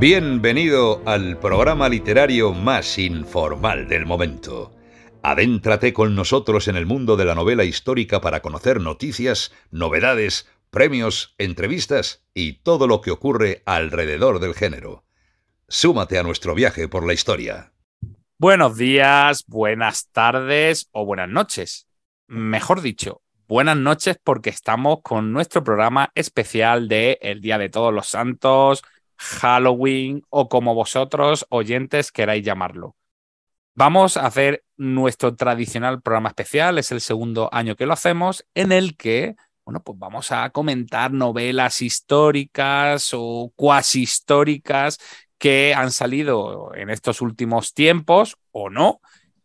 Bienvenido al programa literario más informal del momento. Adéntrate con nosotros en el mundo de la novela histórica para conocer noticias, novedades, premios, entrevistas y todo lo que ocurre alrededor del género. Súmate a nuestro viaje por la historia. Buenos días, buenas tardes o buenas noches. Mejor dicho, buenas noches porque estamos con nuestro programa especial de El Día de Todos los Santos, Halloween o como vosotros oyentes queráis llamarlo. Vamos a hacer nuestro tradicional programa especial, es el segundo año que lo hacemos, en el que, bueno, pues vamos a comentar novelas históricas o cuasi históricas que han salido en estos últimos tiempos o no,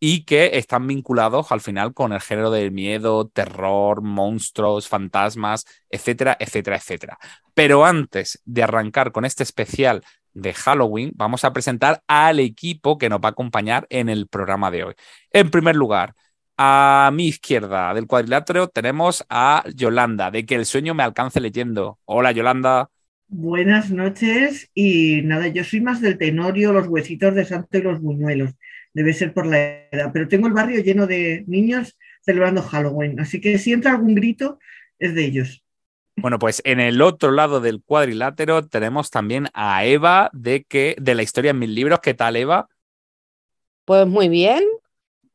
y que están vinculados al final con el género del miedo, terror, monstruos, fantasmas, etcétera, etcétera, etcétera. Pero antes de arrancar con este especial de Halloween, vamos a presentar al equipo que nos va a acompañar en el programa de hoy. En primer lugar, a mi izquierda del cuadrilátero tenemos a Yolanda, de que el sueño me alcance leyendo. Hola, Yolanda. Buenas noches y nada, yo soy más del tenorio, los huesitos de santo y los buñuelos. Debe ser por la edad, pero tengo el barrio lleno de niños celebrando Halloween, así que si entra algún grito es de ellos. Bueno, pues en el otro lado del cuadrilátero tenemos también a Eva de que de la historia en mil libros. ¿Qué tal, Eva? Pues muy bien.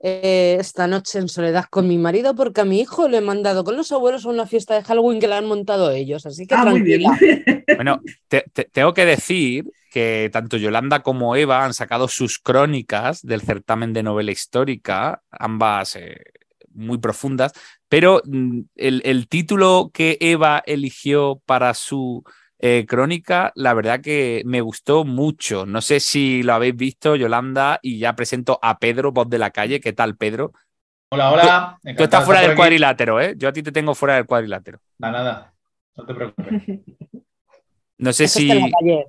Eh, esta noche en soledad con mi marido porque a mi hijo le he mandado con los abuelos a una fiesta de Halloween que la han montado ellos, así que Ah, muy tranquila. bien. Bueno, te- te- tengo que decir que tanto Yolanda como Eva han sacado sus crónicas del certamen de novela histórica, ambas eh, muy profundas, pero mm, el, el título que Eva eligió para su eh, crónica, la verdad que me gustó mucho. No sé si lo habéis visto, Yolanda, y ya presento a Pedro, voz de la calle. ¿Qué tal, Pedro? Hola, hola. Tú estás fuera del aquí. cuadrilátero, ¿eh? Yo a ti te tengo fuera del cuadrilátero. Nada, nada. No te preocupes. No sé Eso está en si...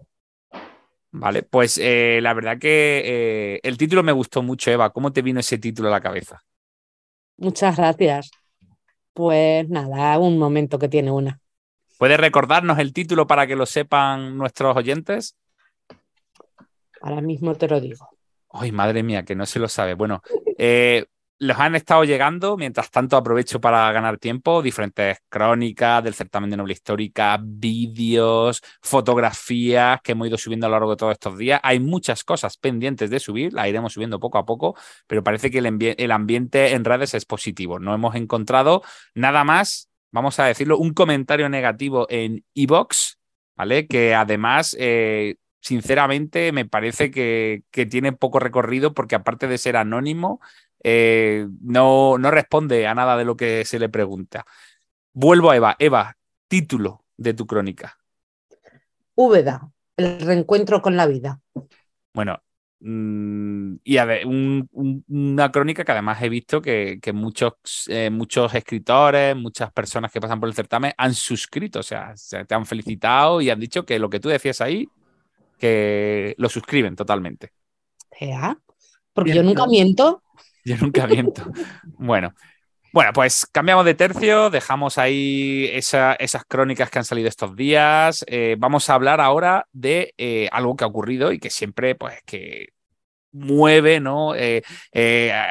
Vale, pues eh, la verdad que eh, el título me gustó mucho, Eva. ¿Cómo te vino ese título a la cabeza? Muchas gracias. Pues nada, un momento que tiene una. ¿Puedes recordarnos el título para que lo sepan nuestros oyentes? Ahora mismo te lo digo. Ay, madre mía, que no se lo sabe. Bueno, eh, los han estado llegando, mientras tanto aprovecho para ganar tiempo, diferentes crónicas del certamen de novela histórica, vídeos, fotografías que hemos ido subiendo a lo largo de todos estos días. Hay muchas cosas pendientes de subir, las iremos subiendo poco a poco, pero parece que el, el ambiente en redes es positivo. No hemos encontrado nada más, vamos a decirlo, un comentario negativo en Evox, ¿vale? Que además... eh, sinceramente me parece que, que tiene poco recorrido porque aparte de ser anónimo, eh, no, no responde a nada de lo que se le pregunta. Vuelvo a Eva. Eva, título de tu crónica. Úbeda, el reencuentro con la vida. Bueno, mm, y a ver, un- un- una crónica que además he visto que, que muchos, eh, muchos escritores, muchas personas que pasan por el certamen han suscrito, o sea, se te han felicitado y han dicho que lo que tú decías ahí, que lo suscriben totalmente. Porque Bien, yo nunca ¿no? miento. Yo nunca miento. Bueno, bueno, pues cambiamos de tercio, dejamos ahí esa- esas crónicas que han salido estos días. Eh, vamos a hablar ahora de eh, algo que ha ocurrido y que siempre, pues, que mueve, ¿no? Eh,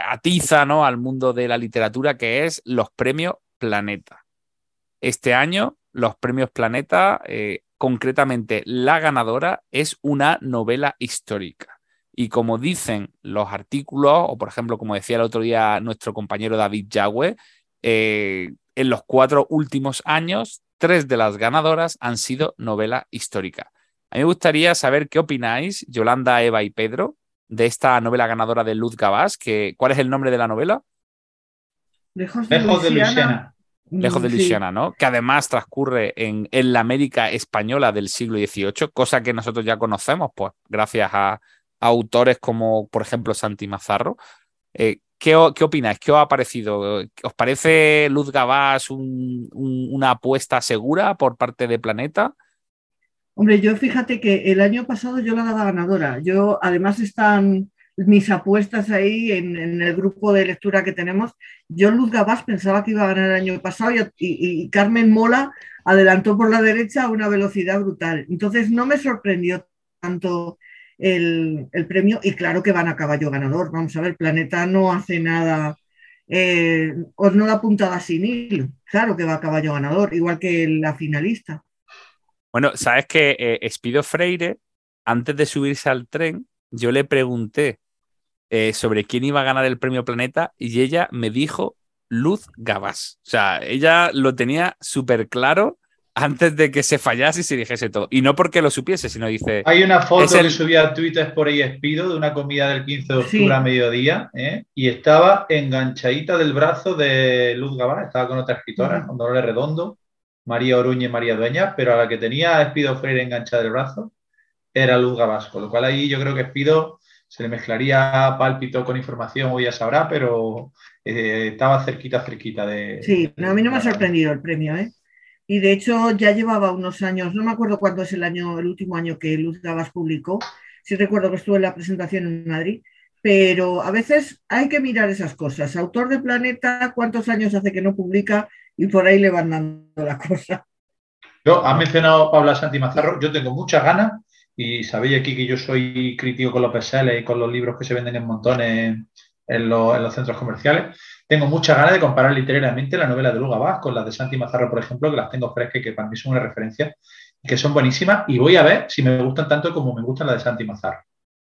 atiza, ¿no? Al mundo de la literatura, que es los premios Planeta. Este año, los premios Planeta, concretamente la ganadora, es una novela histórica. Y como dicen los artículos, o por ejemplo, como decía el otro día nuestro compañero David Yagüe, eh, en los cuatro últimos años, tres de las ganadoras han sido novela histórica. A mí me gustaría saber qué opináis, Yolanda, Eva y Pedro, de esta novela ganadora de Luz Gabás. Que, ¿Cuál es el nombre de la novela? Lejos de Lejos de Luisiana. Luisiana. Lejos de Mm, sí. Luisiana, ¿no? Que además transcurre en, en la América española del siglo XVIII, cosa que nosotros ya conocemos, pues gracias a autores como, por ejemplo, Santi Mazarro. Eh, ¿qué, ¿Qué opináis? ¿Qué os ha parecido? ¿Os parece Luz Gabás un- un- una apuesta segura por parte de Planeta? Hombre, yo fíjate que el año pasado yo la daba ganadora. Yo, además, están mis apuestas ahí en, el grupo de lectura que tenemos. Yo, Luz Gabás, pensaba que iba a ganar el año pasado y Carmen Mola adelantó por la derecha a una velocidad brutal. Entonces, no me sorprendió tanto el, premio y claro que van a caballo ganador. Vamos a ver, Planeta no hace nada, eh, o no da puntada sin hilo. Claro que va a caballo ganador, igual que la finalista. Bueno, sabes que eh, Espido Freire, antes de subirse al tren, yo le pregunté eh, sobre quién iba a ganar el premio Planeta y ella me dijo Luz Gabas. O sea, ella lo tenía súper claro antes de que se fallase y se dijese todo. Y no porque lo supiese, sino dice. Hay una foto Es el- que subí a Twitter por ahí Espido de una comida del 15 de octubre Sí. a mediodía ¿eh? y estaba enganchadita del brazo de Luz Gabán, estaba con otra escritora, Ujú. con Dolores Redondo, María Oruña y María Dueñas, pero a la que tenía a Espido Freire enganchada del brazo era Luz Gabás, con lo cual ahí yo creo que Espido se le mezclaría pálpito con información, hoy ya sabrá, pero eh, estaba cerquita, cerquita de. Sí, no, a mí no me ha sorprendido el premio, ¿eh? Y de hecho ya llevaba unos años, no me acuerdo cuándo es el año, el último año que Luz Gabas publicó, sí recuerdo que estuve en la presentación en Madrid, pero a veces hay que mirar esas cosas. Autor de Planeta, ¿cuántos años hace que no publica? Y por ahí le van dando la cosa. Yo, has mencionado Paula Santi Mazarro, yo tengo muchas ganas y sabéis aquí que yo soy crítico con los bestsellers y con los libros que se venden en montones en los centros comerciales. Tengo muchas ganas de comparar literariamente la novela de Luga Vaz con las de Santi Mazarro, por ejemplo, que las tengo frescas y que para mí son una referencia y que son buenísimas y voy a ver si me gustan tanto como me gustan las de Santi Mazarro,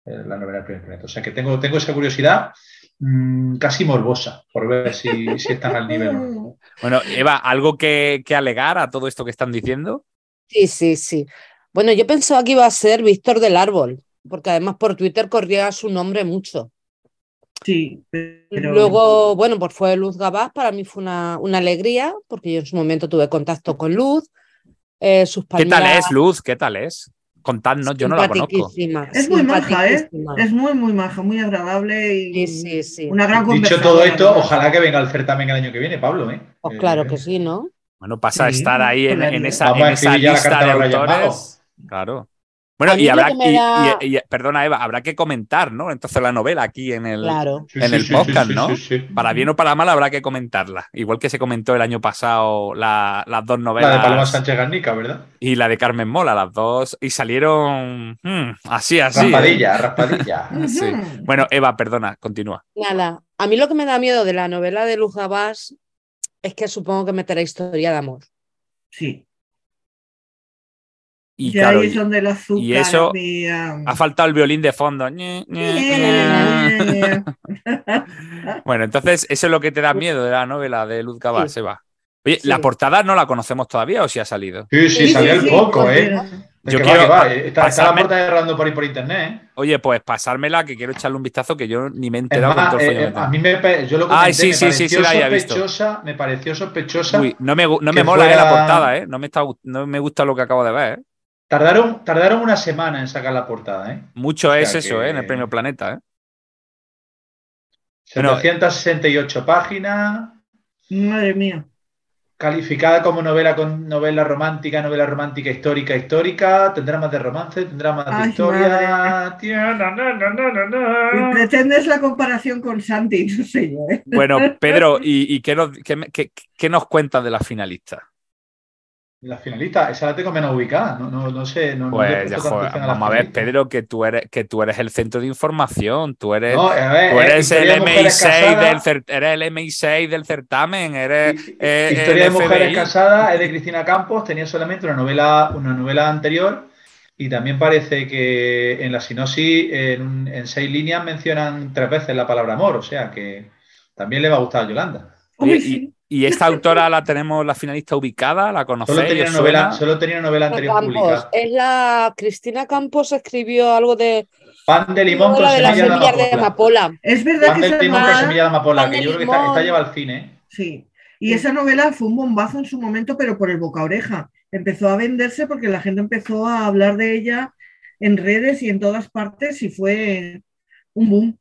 eh, la novela del primer planeta. O sea que tengo, tengo esa curiosidad mm, casi morbosa por ver si, si están al nivel. o no. Bueno, Eva, ¿algo que, que alegar a todo esto que están diciendo? Sí, sí, sí. Bueno, yo pensaba que iba a ser Víctor del Árbol, porque además por Twitter corría su nombre mucho. Sí, pero Luego, bueno, pues fue Luz Gabás, para mí fue una, una alegría, porque yo en su momento tuve contacto con Luz. eh, sus ¿Qué tal es, Luz? ¿Qué tal es? Contadnos, yo no la conozco. es muy maja, ¿eh? Es muy, muy maja, muy agradable y Sí, sí, sí. una gran Dicho todo esto, ojalá que venga el certamen el año que viene, Pablo. ¿eh? Pues Eh, claro que sí, ¿no? Bueno, pasa a estar ahí en, en esa, en esa escribir ya la lista de autores. Claro. Bueno, y habrá, que me y- da- y- y- perdona, Eva, habrá que comentar, ¿no? Entonces la novela aquí en el, Claro. En sí, el sí, podcast, sí, ¿no? sí, sí. Para bien o para mal habrá que comentarla. Igual que se comentó el año pasado la- las dos La novelas. de Paloma Sánchez Garnica, ¿verdad? y la de Carmen Mola, las dos. Y salieron hmm, así, así. ¿eh? raspadilla, raspadilla. Sí. Bueno, Eva, perdona, continúa. Nada, a mí lo que me da miedo de la novela de Luz Gabás es que supongo que meterá historia de amor. Sí, Y ya claro, ahí y- son azúcar. y eso mía. ha faltado el violín de fondo. Bueno, entonces, ¿eso es lo que te da miedo de la novela de Luz Cabas, Sí. Eva? Oye, Sí. ¿la portada no la conocemos todavía o si ha salido? Sí, sí, Sí, salió sí, el sí, poco, ¿eh? Yo que quiero va, que va, eh, Está, está la puerta errando por ahí por internet, ¿eh? Oye, pues pasármela que quiero echarle un vistazo que yo ni me he enterado con más, todo el eh, eh, a mí me, yo lo comenté, Ay, sí, me sí, sí, sí, pareció la había visto. sospechosa, me pareció sospechosa. Uy, no me, no me mola eh, la portada, ¿eh? No me, está, no me gusta lo que acabo de ver, ¿eh? Tardaron, tardaron una semana en sacar la portada, ¿eh? Mucho O sea es eso, que- ¿eh? En el premio Planeta, ¿eh? Bueno, 768 páginas, Madre mía. calificada como novela con novela romántica, novela romántica histórica, histórica, tendrá más de romance, tendrá más de historia. Tía, na, na, na, na, na, na. Y pretendes la comparación con Santi, no sé yo, ¿eh? Bueno, Pedro, ¿y, y qué, nos, qué, me- qué- qué nos cuentas de la finalista? La finalista, esa la tengo menos ubicada, no, no, no sé. No, no Pues, puesto ya, joder, vamos a ver. Pedro, que tú eres, que tú eres el centro de información, tú eres, No, ver, tú eh, eres el historia de mujeres MI6 del, eres el MI6 del certamen, eres hi- eh, Historia de mujeres casadas es de Cristina Campos, tenía solamente una novela, una novela anterior y también parece que en la sinopsis, en, en seis líneas, mencionan tres veces la palabra amor, o sea que también le va a gustar a Yolanda. Oye, y. y esta autora la tenemos, la finalista ubicada, la Solo conocéis, tenía, ¿Os una novela, suena? solo tenía una novela anterior Campos, publicada. es la Cristina Campos escribió algo de Pan de limón con la de las semilla de semillas de amapola. amapola. Es verdad Pan que de limón con semilla de amapola, Pan que de yo creo que está, lleva al cine. ¿eh? sí. Y esa novela fue un bombazo en su momento, pero por el boca oreja. Empezó a venderse porque la gente empezó a hablar de ella en redes y en todas partes y fue un boom.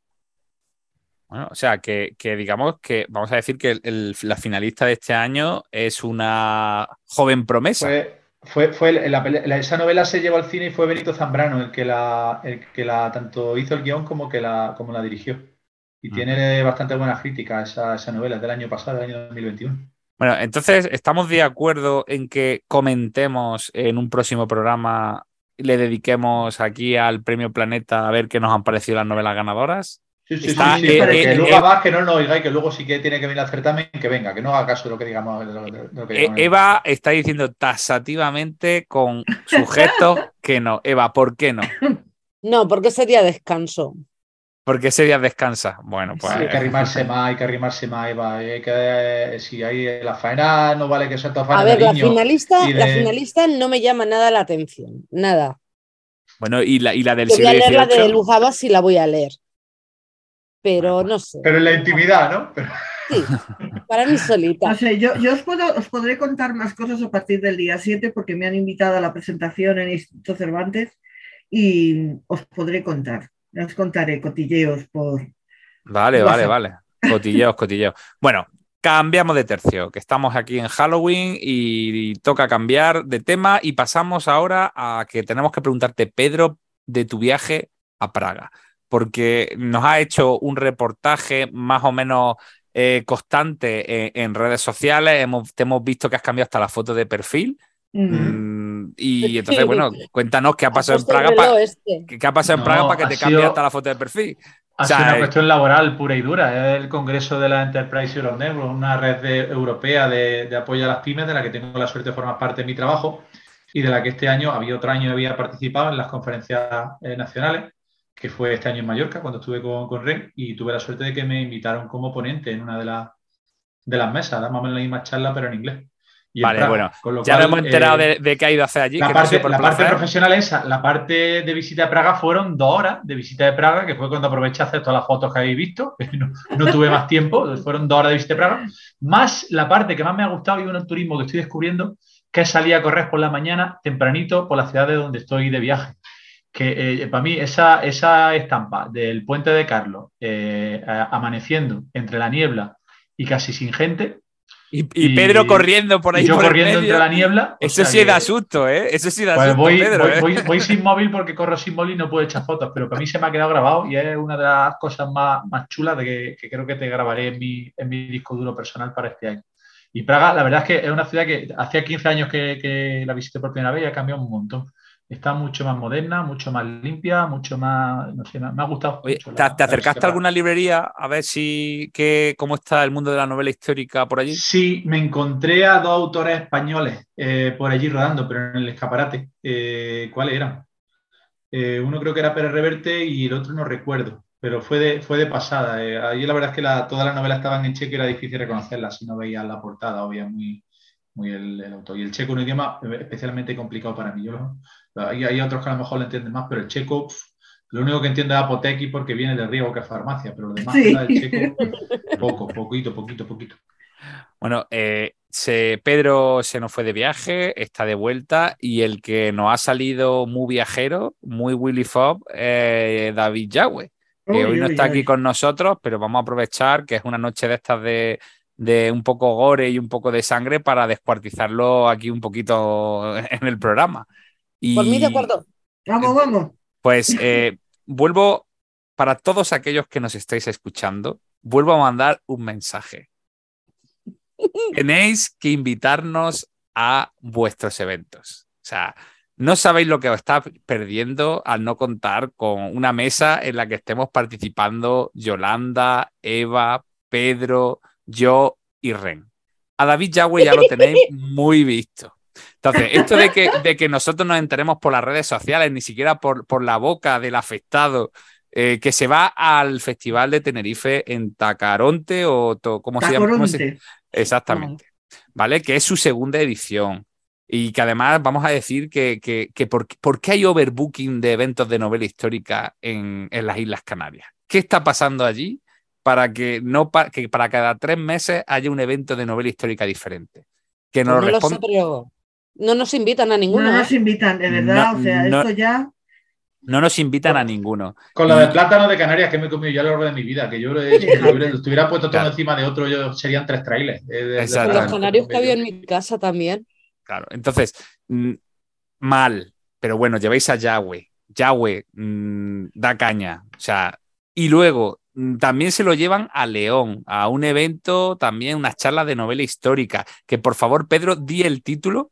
Bueno, o sea, que, que digamos que vamos a decir que el- el- la finalista de este año es una joven promesa. Fue, fue, fue el- la la- esa novela se llevó al cine y fue Benito Zambrano el que la, el que la tanto hizo el guion como que la, como la dirigió. Y Mm. tiene bastante buenas críticas esa, esa novela, del año pasado, del año 2021. Bueno, entonces estamos de acuerdo en que comentemos en un próximo programa le dediquemos aquí al Premio Planeta a ver qué nos han parecido las novelas ganadoras. Sí, sí, Está, sí, sí, eh, pero eh, que luego eh, va, que no lo oiga y que luego sí que tiene que venir al certamen, que venga, que no haga caso de lo que digamos. de lo- de lo que E- digamos. Eva está diciendo tasativamente con sujetos que no. Eva, ¿por qué no? No, porque sería descanso. Porque ese día descansa. Bueno, pues. Sí, hay que arrimarse más, hay que arrimarse más, Eva. Hay que, eh, si hay la faena, no vale que sea toda faena A ver, la niño. finalista, y la finalista no me llama nada la atención. Nada. Bueno, y la, y la del Yo voy siglo a leer la de XVIII. Lujaba si la voy a leer. Pero no sé. Pero en la intimidad, ¿no? Pero- Sí, para mí solita. No sé, yo, yo os, puedo, os podré contar más cosas a partir del día 7 porque me han invitado a la presentación en el Instituto Cervantes y os podré contar. Os contaré cotilleos por... Vale, vale, vale. Cotilleos, cotilleos. Bueno, cambiamos de tercio, que estamos aquí en Halloween y toca cambiar de tema y pasamos ahora a que tenemos que preguntarte, Pedro, de tu viaje a Praga, porque nos ha hecho un reportaje más o menos eh, constante en, en redes sociales, hemos, te hemos visto que has cambiado hasta la foto de perfil Mm. mm, y entonces, bueno, cuéntanos qué ha pasado en Praga, pa- reloj este. qué, qué ha pasado en Praga para que te cambie sido- hasta la foto de perfil. Ha O sea, sido una eh, cuestión laboral pura y dura. Es el Congreso de la Enterprise Europe Network, una red de- europea de, de apoyo a las pymes, de la que tengo la suerte de formar parte de mi trabajo y de la que este año, había otro año, había participado en las conferencias eh, nacionales, que fue este año en Mallorca, cuando estuve con, con REN, y tuve la suerte de que me invitaron como ponente en una de, las de las mesas, más o menos la misma charla, pero en inglés. Y Vale, Praga, bueno, con lo Ya cual, hemos enterado eh, de, de qué ha ido a hacer allí. la que parte, la parte profesional es esa. La parte de visita de Praga fueron dos horas de visita de Praga, que fue cuando aproveché a hacer todas las fotos que habéis visto. No, no tuve más tiempo, fueron dos horas de visita de Praga. Más la parte que más me ha gustado y un turismo que estoy descubriendo, que salir a correr por la mañana, tempranito, por la ciudad de donde estoy de viaje. Que eh, para mí esa, esa estampa del puente de Carlos, eh, amaneciendo entre la niebla y casi sin gente, Y, y y- Pedro corriendo por ahí y yo por el corriendo medio. entre la niebla. Eso sí da que- susto, ¿eh? Eso sí da pues susto, voy, Pedro. voy- ¿eh? voy- voy sin móvil porque corro sin móvil y no puedo echar fotos, pero para mí se me ha quedado grabado y es una de las cosas más, más chulas de que, que creo que te grabaré en mi, en mi disco duro personal para este año. Y Praga, la verdad es que es una ciudad que hacía 15 años que, que la visité por primera vez y ha cambiado un montón. Está mucho más moderna, mucho más limpia, mucho más, no sé, me, ha gustado. Oye, mucho ¿te, la- te la acercaste a alguna librería a ver si qué, cómo está el mundo de la novela histórica por allí? Sí, me encontré a dos autores españoles eh, por allí rodando, pero en el escaparate. Eh, ¿Cuáles eran? Eh, uno creo que era Pérez Reverte y el otro no recuerdo, pero fue de, fue de pasada. Ahí la verdad es que la- todas las novelas estaban en checo y era difícil reconocerlas si no veías la portada o veías muy, muy el, el autor. Y el checo es un idioma especialmente complicado para mí. Yo lo- hay, hay otros que a lo mejor lo entienden más, pero el checo, pf, lo único que entiendo es Apoteki porque viene de Riego, que es farmacia, pero lo demás Sí. del checo, poco, poquito, poquito, poquito. Bueno, eh, se- Pedro se nos fue de viaje, está de vuelta y el que nos ha salido muy viajero, muy Willy Fob, eh, David Yahweh, que Uy, hoy no uy, está aquí con nosotros, pero vamos a aprovechar que es una noche de estas de, de un poco gore y un poco de sangre para descuartizarlo aquí un poquito en el programa. Y, Por mí, de acuerdo. Vamos, vamos. Pues eh, vuelvo, para todos aquellos que nos estáis escuchando, vuelvo a mandar un mensaje. Tenéis que invitarnos a vuestros eventos. O sea, no sabéis lo que os está perdiendo al no contar con una mesa en la que estemos participando Yolanda, Eva, Pedro, yo y Ren. A David Yahweh ya lo tenéis muy visto. Entonces, esto de que, de que nosotros nos enteremos por las redes sociales, ni siquiera por, por la boca del afectado, eh, que se va al Festival de Tenerife en Tacaronte o to- ¿cómo se llama? ¿Cómo se- Tacoronte. Exactamente. ¿Vale? Que es su segunda edición. Y que además vamos a decir que, que, que por, por qué hay overbooking de eventos de novela histórica en, en las Islas Canarias. ¿Qué está pasando allí para que, no pa- que para cada tres meses haya un evento de novela histórica diferente? Que Pues nos no lo sé, responda. pero no nos invitan a No ninguno. nos ¿eh? invitan, de verdad. No, o sea, no. esto ya. No nos invitan a ninguno. Con lo del plátano de Canarias que me he comido yo a lo largo de mi vida, que yo lo he hecho, si lo hubiera- lo estuviera puesto todo Claro. encima de otro, yo serían tres trailers. eh, de- de Exacto. Los canarios que había en mi casa también. Claro. Entonces, mm, mal. Pero bueno, lleváis a Yahweh. Yahweh mm, da caña. O sea, y luego mm, también se lo llevan a León, a un evento, también unas charlas de novela histórica. Que por favor, Pedro, di el título.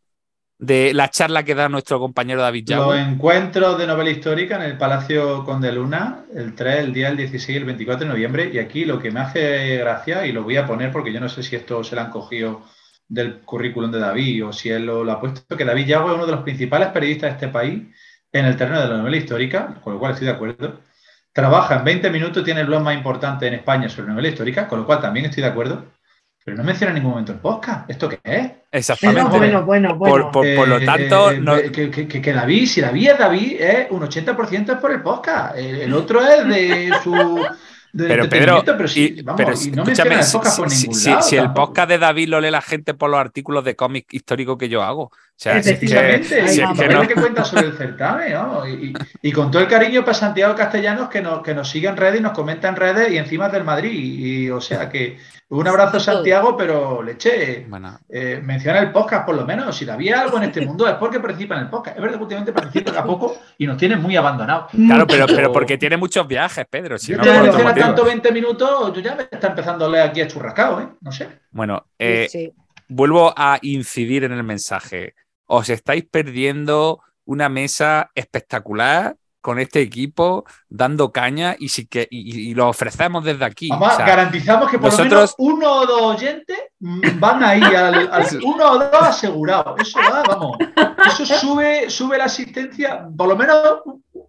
De la charla que da nuestro compañero David Los Yagüe? encuentros de novela histórica en el Palacio Conde Luna, el 3, el día el 16 y el 24 de noviembre. Y aquí lo que me hace gracia, y lo voy a poner porque yo no sé si esto se lo han cogido del currículum de David o si él lo, lo ha puesto, que David Yagüe es uno de los principales periodistas de este país en el terreno de la novela histórica, con lo cual estoy de acuerdo. Trabaja en 20 minutos, tiene el blog más importante en España sobre novela histórica, con lo cual también estoy de acuerdo. Pero no menciona en ningún momento el podcast. ¿Esto qué es? Exactamente. Bueno, bueno, bueno, bueno. Por, por- por lo Eh, tanto, eh, no- que, que- que- que David, si David es David, es un 80% es por el podcast. El, el otro es de su. De Pero Pedro, pero, sí, y- vamos, pero y no escúchame, si, si- ningún si- lado. si el podcast de David lo lee la gente por los artículos de cómic histórico que yo hago. O sea, si es que- si y es el que papel no- que cuenta sobre el certamen, ¿no? Y, y- y con todo el cariño para Santiago Castellanos que nos, que nos sigue en redes y nos comenta en redes y encima es del Madrid. Y, o sea que un abrazo Santiago, pero leche, Bueno, eh, menciona el podcast por lo menos. Si había algo en este mundo es porque participa en el podcast. Es verdad que últimamente participa a poco y nos tiene muy abandonados. claro, pero, pero porque tiene muchos viajes, Pedro. Si Yo no, te por otro menciona motivo. Tanto 20 minutos, yo ya me está empezando a leer aquí a churrascao, ¿eh? No sé. Bueno, eh, Sí. vuelvo a incidir en el mensaje. Os estáis perdiendo una mesa espectacular con este equipo, dando caña y, sí que, y, y lo ofrecemos desde aquí. Vamos, O sea, garantizamos que por lo menos uno o dos oyentes van ahí al, al- uno o dos asegurados. Eso va, vamos. Eso sube, sube la asistencia, por lo menos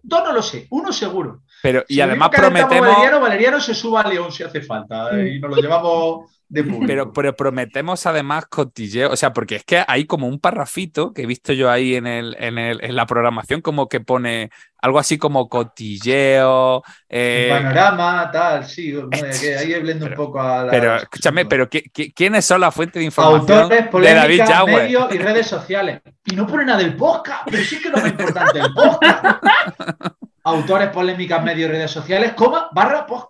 dos no lo sé, uno seguro. Pero, y Si además prometemos. Valeriano, Valeriano se suba a León si hace falta eh, y nos lo llevamos de público. Pero, pero prometemos además cotilleo, o sea, porque es que hay como un parrafito que he visto yo ahí en, el, en, el, en la programación, como que pone algo así como cotilleo. eh, Panorama, tal, sí. que ahí hablando un Pero- poco a la. pero escúchame, pero ¿qué- qué- ¿quiénes son la fuente de información Autores, de David polémicas, medios y redes sociales. Y no pone nada del podcast, pero sí que no es importante el podcast. Autores, polémicas, medios y redes sociales, coma, barra. Por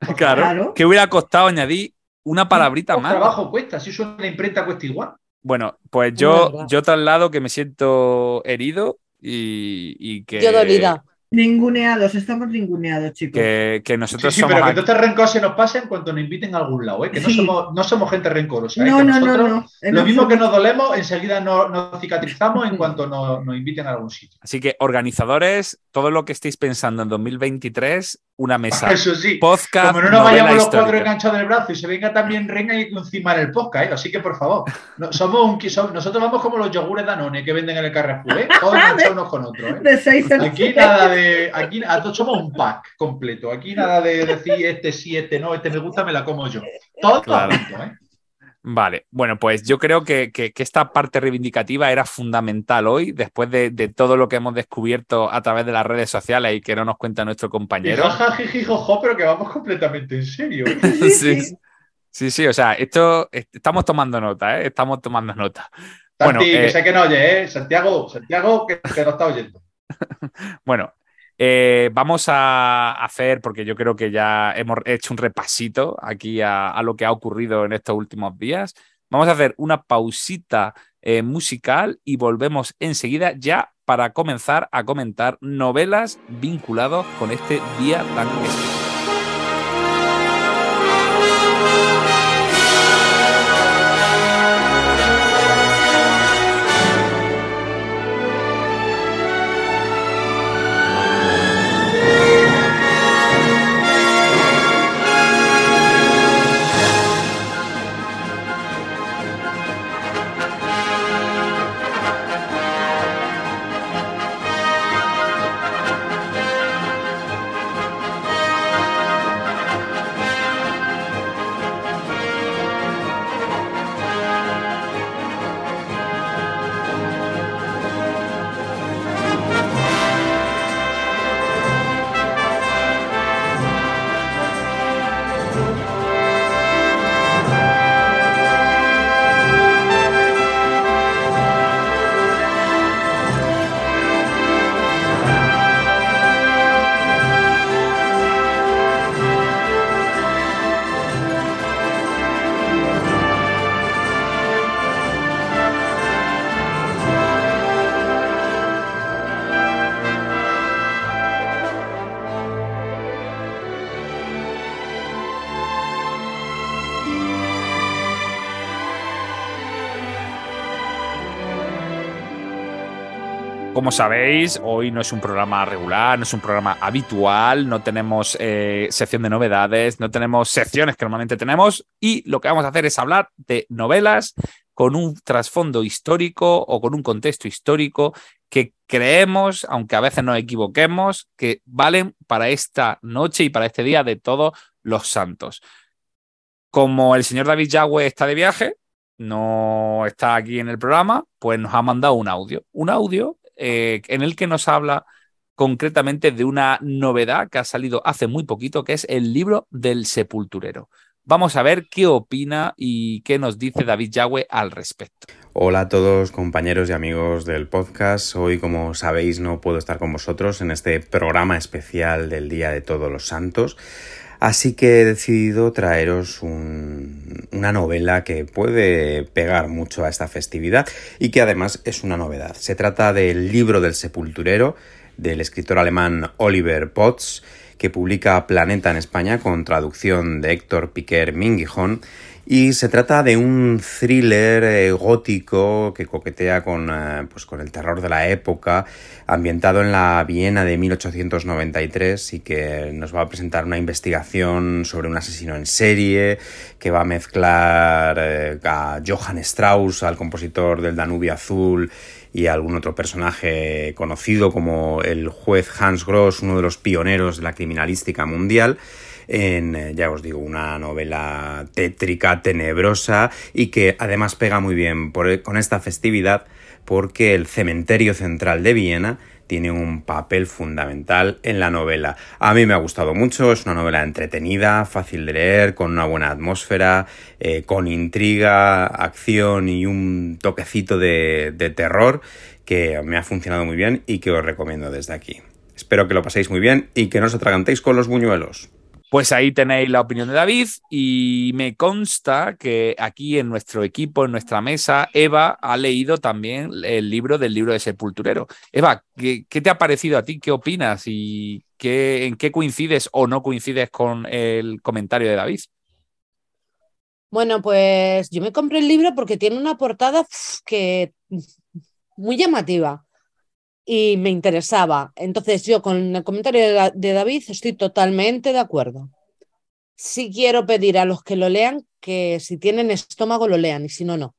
Claro, Claro. que hubiera costado añadir una palabrita más. trabajo cuesta, si eso en la imprenta cuesta igual. Bueno, pues Es yo, yo traslado que me siento herido y, y que, Yo dolida. Ninguneados, estamos ninguneados, chicos. que, nosotros sí, somos pero que aquí- todo este rencor se nos pase en cuanto nos inviten a algún lado, ¿eh? que no, Sí. somos, no somos gente rencorosa. ¿eh? no, no, no, no. en Lo mismo que nos dolemos, enseguida nos, nos cicatrizamos en cuanto nos, nos inviten a algún sitio. Así que, organizadores, todo lo que estéis pensando en 2023, una mesa. Eso sí. Podcast, Como no nos vayamos los cuatro enganchados del brazo y se venga también Renga y encima en el podcast, ¿eh? Así que por favor, no- somos un, nosotros vamos como los yogures Danone que venden en el Carrefour, ¿eh? Todos enganchados unos con otros, ¿eh? De seis Aquí nada de. Aquí a todos somos un pack completo. Aquí nada de decir este sí, este no, este me gusta, me la como yo. Todo Claro. junto, ¿eh? Vale, bueno, pues yo creo que, que- que esta parte reivindicativa era fundamental hoy, después de, de todo lo que hemos descubierto a través de las redes sociales y que no nos cuenta nuestro compañero. jaja, jiji, jojo, pero que vamos completamente en serio. Sí, Sí, sí. o sea, esto est- estamos tomando nota, ¿eh? Estamos tomando nota. Bueno, eh, que sé que no oye, ¿eh? Santiago, Santiago, que, que no está oyendo. Bueno, eh, vamos a hacer, porque yo creo que ya hemos hecho un repasito aquí a, lo que ha ocurrido en estos últimos días. Vamos a hacer una pausita eh, musical y volvemos enseguida ya para comenzar a comentar novelas vinculados con este día tan especial. Como sabéis, hoy no es un programa regular, no es un programa habitual, no tenemos eh, sección de novedades, no tenemos secciones que normalmente tenemos y lo que vamos a hacer es hablar de novelas con un trasfondo histórico o con un contexto histórico que creemos, aunque a veces nos equivoquemos, que valen para esta noche y para este día de todos los santos. Como el señor David Yagüe está de viaje, no está aquí en el programa, pues nos ha mandado un audio. Un audio eh, en el que nos habla concretamente de una novedad que ha salido hace muy poquito, que es el libro del sepulturero. Vamos a ver qué opina y qué nos dice David Yagüe al respecto. Hola a todos compañeros y amigos del podcast. Hoy, como sabéis, no puedo estar con vosotros en este programa especial del Día de Todos los Santos. Así que he decidido traeros una novela que puede pegar mucho a esta festividad y que además es una novedad. Se trata del libro del sepulturero del escritor alemán Oliver Potts que publica Planeta en España con traducción de Héctor Piquer Minguijón y se trata de un thriller eh, gótico que coquetea con, eh, pues con el terror de la época, ambientado en la Viena de 1893 y que nos va a presentar una investigación sobre un asesino en serie, que va a mezclar eh, a Johann Strauss, al compositor del Danubio Azul, y algún otro personaje conocido como el juez Hans Gross, uno de los pioneros de la criminalística mundial en, eh, ya os digo, una novela tétrica, tenebrosa y que además pega muy bien con esta festividad porque el cementerio central de Viena tiene un papel fundamental en la novela. A mí me ha gustado mucho, es una novela entretenida, fácil de leer, con una buena atmósfera, eh, con intriga, acción y un toquecito de, de terror que me ha funcionado muy bien y que os recomiendo desde aquí. Espero que lo paséis muy bien y que no os atragantéis con los buñuelos. Pues ahí tenéis la opinión de David y me consta que aquí en nuestro equipo, en nuestra mesa, Eva ha leído también el libro del libro de Sepulturero. Eva, ¿qué, te ha parecido a ti? ¿Qué opinas? ¿Y qué, en qué coincides o no coincides con el comentario de David? Bueno, pues yo me compré el libro porque tiene una portada que muy llamativa y me interesaba. Entonces yo con el comentario de, David estoy totalmente de acuerdo. Sí quiero pedir a los que lo lean que si tienen estómago lo lean y si no, no.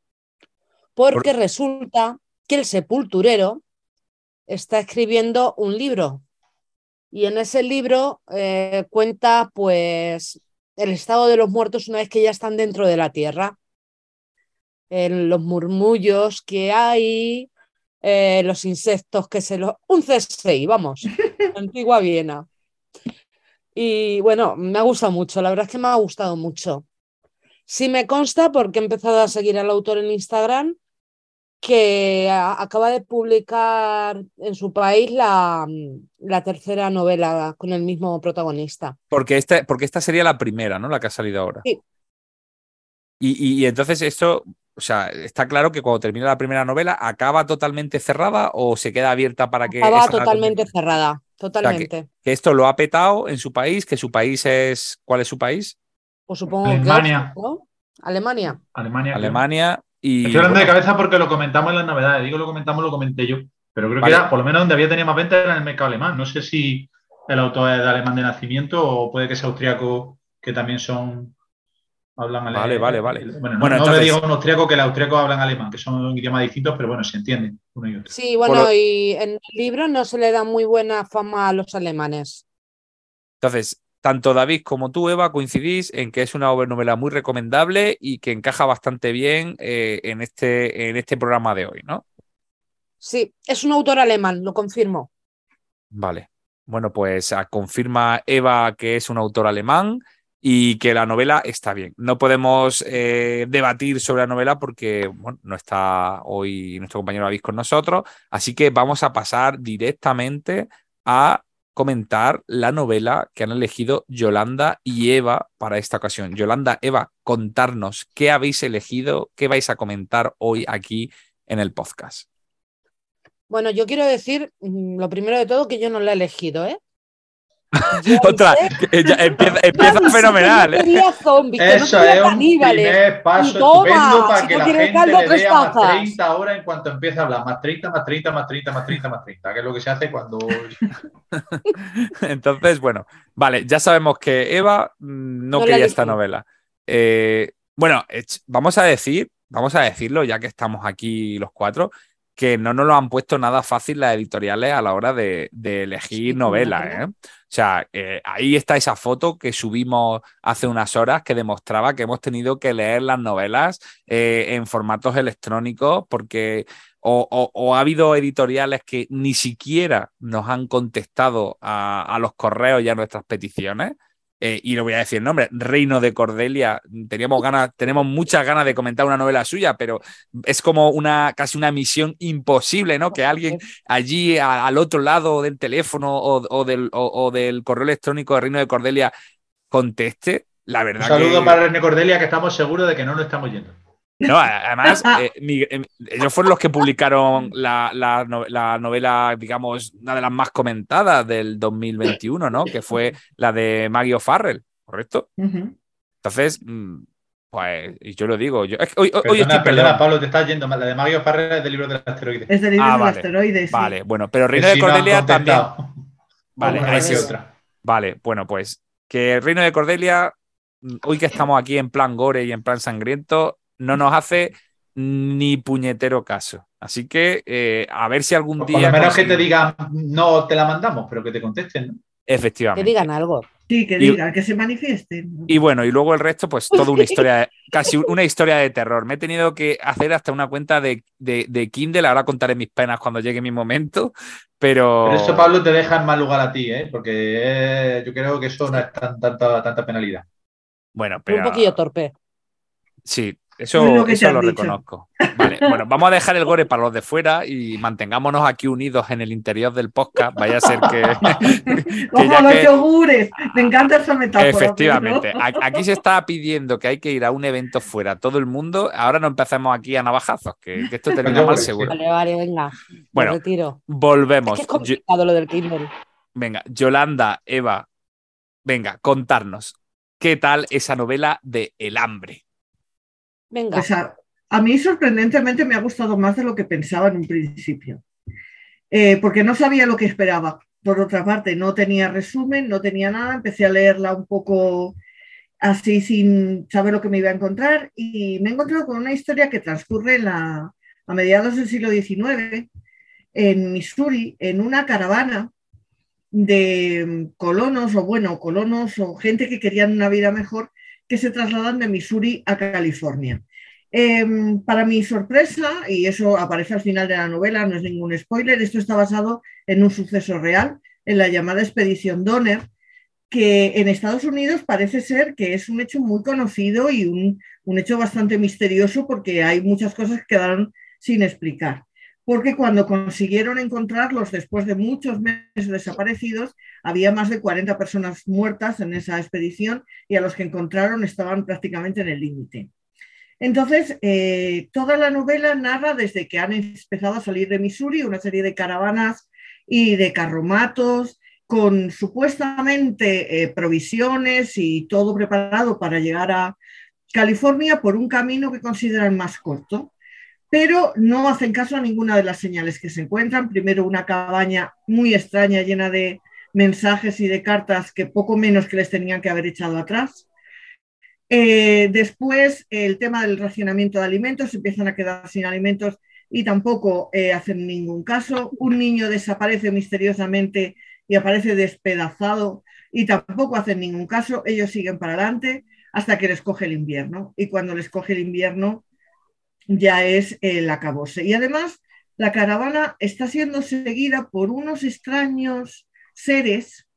Porque resulta que el sepulturero está escribiendo un libro y en ese libro eh, cuenta pues el estado de los muertos una vez que ya están dentro de la tierra, en los murmullos que hay, eh, los insectos que se los... Un C6, vamos, antigua Viena. Y bueno, me ha gustado mucho, la verdad es que me ha gustado mucho. Sí me consta porque he empezado a seguir al autor en Instagram que acaba de publicar en su país la, la, tercera novela con el mismo protagonista. Porque esta, porque esta sería la primera, ¿no? La que ha salido ahora. Sí. Y, y entonces esto o sea, está claro que cuando termina la primera novela, ¿acaba totalmente cerrada o se queda abierta para que... Acaba totalmente cerrada, totalmente. que, esto lo ha petado en su país, que su país es... ¿Cuál es su país? Pues supongo Alemania. Alemania. Alemania. Alemania. Y, Estoy hablando de cabeza porque lo comentamos en las novedades. Digo lo comentamos, lo comenté yo. Pero creo que era, por lo menos donde había tenido más venta era en el mercado alemán. No sé si el autor es de alemán de nacimiento o puede que sea austriaco, que también son hablan alemán. Vale, vale, vale. Bueno, no, entonces... le digo un austriaco que los austriacos hablan alemán, que son idiomas distintos, pero bueno, se entienden uno y otro. Sí, bueno, y en el libro no se le da muy buena fama a los alemanes. Entonces, tanto David como tú, Eva, coincidís en que es una novela muy recomendable y que encaja bastante bien eh, en, este, en este programa de hoy, ¿no? Sí, es un autor alemán, lo confirmo. Vale. Bueno, pues ah, confirma Eva que es un autor alemán y que la novela está bien. No podemos eh, debatir sobre la novela porque no está hoy nuestro compañero David con nosotros, así que vamos a pasar directamente a comentar la novela que han elegido Yolanda y Eva para esta ocasión. Yolanda, Eva, contarnos qué habéis elegido, qué vais a comentar hoy aquí en el podcast. Bueno, yo quiero decir, mm, lo primero de todo, que yo no la he elegido, ¿eh? Otra, empieza, empieza fenomenal. ¿eh? Eso es un primer paso estupendo para que la gente le dé más 30 ahora en cuanto empieza a hablar. Más 30, más 30, más 30, más 30, más 30, que es lo que se hace cuando... Entonces, bueno, vale, ya sabemos que Eva mm, no, quería esta novela. Eh, bueno, vamos a decir, vamos a decirlo, ya que estamos aquí los cuatro, que no nos lo han puesto nada fácil las editoriales a la hora de, elegir novelas. ¿eh? O sea, eh, ahí está esa foto que subimos hace unas horas que demostraba que hemos tenido que leer las novelas eh, en formatos electrónicos porque o, ha habido editoriales que ni siquiera nos han contestado a los correos y a nuestras peticiones. Eh, y lo voy a decir el nombre, Reino de Cordelia. Teníamos ganas, tenemos muchas ganas de comentar una novela suya, pero es como una casi una misión imposible, ¿no? Que alguien allí al otro lado del teléfono o, del, del, correo electrónico de Reino de Cordelia conteste. La verdad. Un saludo para Reino de Cordelia, que estamos seguros de que no nos estamos yendo. No, además, eh, eh, ellos fueron los que publicaron la, novela, digamos, una de las más comentadas del 2021, ¿no? Que fue la de Maggie O'Farrell, ¿correcto? Entonces, mm, pues, yo lo digo. Yo, hoy, perdona, Pablo, te estás yendo. La de Maggie O'Farrell es del libro del asteroide. Es del libro ah, del asteroide, sí. Vale, bueno, pero Reino de Cordelia también. Vale, otra. vale, bueno, pues que Reino de Cordelia, mm, hoy que estamos aquí en plan gore y en plan sangriento, no nos hace ni puñetero caso. Así que eh, a ver si algún día. Por lo menos que te digan, no te la mandamos, pero que te contesten. Efectivamente. Que digan algo. Sí, que digan, que se manifiesten. Y bueno, y luego el resto, pues toda una historia, casi una historia de terror. Me he tenido que hacer hasta una cuenta de, de, Kindle, ahora contaré mis penas cuando llegue mi momento, pero... Pero eso, Pablo, te deja en mal lugar a ti, ¿eh? porque eh, yo creo que eso no es tanta, tanta penalidad. Bueno, pero... Un poquillo torpe. Sí, eso, lo, reconozco. bueno, vamos a dejar el gore para los de fuera y mantengámonos aquí unidos en el interior del podcast. Vaya a ser que. Como los yogures. Me encanta esa metáfora. Efectivamente. Aquí se está pidiendo que hay que ir a un evento fuera, todo el mundo. Ahora no empecemos aquí a navajazos, que, esto termina mal seguro. Vale, vale, venga. Bueno, volvemos. Es, complicado lo del Kindle. Venga, Yolanda, Eva, venga, contarnos. ¿Qué tal esa novela de El hambre? Venga. Pues a, mí sorprendentemente me ha gustado más de lo que pensaba en un principio, eh, porque no sabía lo que esperaba. Por otra parte, no tenía resumen, no tenía nada, empecé a leerla un poco así sin saber lo que me iba a encontrar y me he encontrado con una historia que transcurre a mediados del siglo XIX en Missouri, en una caravana de colonos, o bueno, colonos o gente que querían una vida mejor que se trasladan de Missouri a California. Em, para mi sorpresa, y eso aparece al final de la novela, no es ningún spoiler, esto está basado en un suceso real, en la llamada expedición Donner, que en Estados Unidos parece ser que es un hecho muy conocido y un, un hecho bastante misterioso porque hay muchas cosas que quedaron sin explicar porque cuando consiguieron encontrarlos después de muchos meses desaparecidos, había más de 40 personas muertas en esa expedición y a los que encontraron estaban prácticamente en el límite. Entonces, eh, toda la novela narra desde que han empezado a salir de Missouri una serie de caravanas y de carromatos con supuestamente eh, provisiones y todo preparado para llegar a California por un camino que consideran más corto pero no hacen caso a ninguna de las señales que se encuentran. Primero, una cabaña muy extraña llena de mensajes y de cartas que poco menos que les tenían que haber echado atrás. Eh, después, el tema del racionamiento de alimentos, empiezan a quedar sin alimentos y tampoco eh, hacen ningún caso. Un niño desaparece misteriosamente y aparece despedazado y tampoco hacen ningún caso. Ellos siguen para adelante hasta que les coge el invierno. Y cuando les coge el invierno, ya es el acabose. Y además, la caravana está siendo seguida por unos extraños seres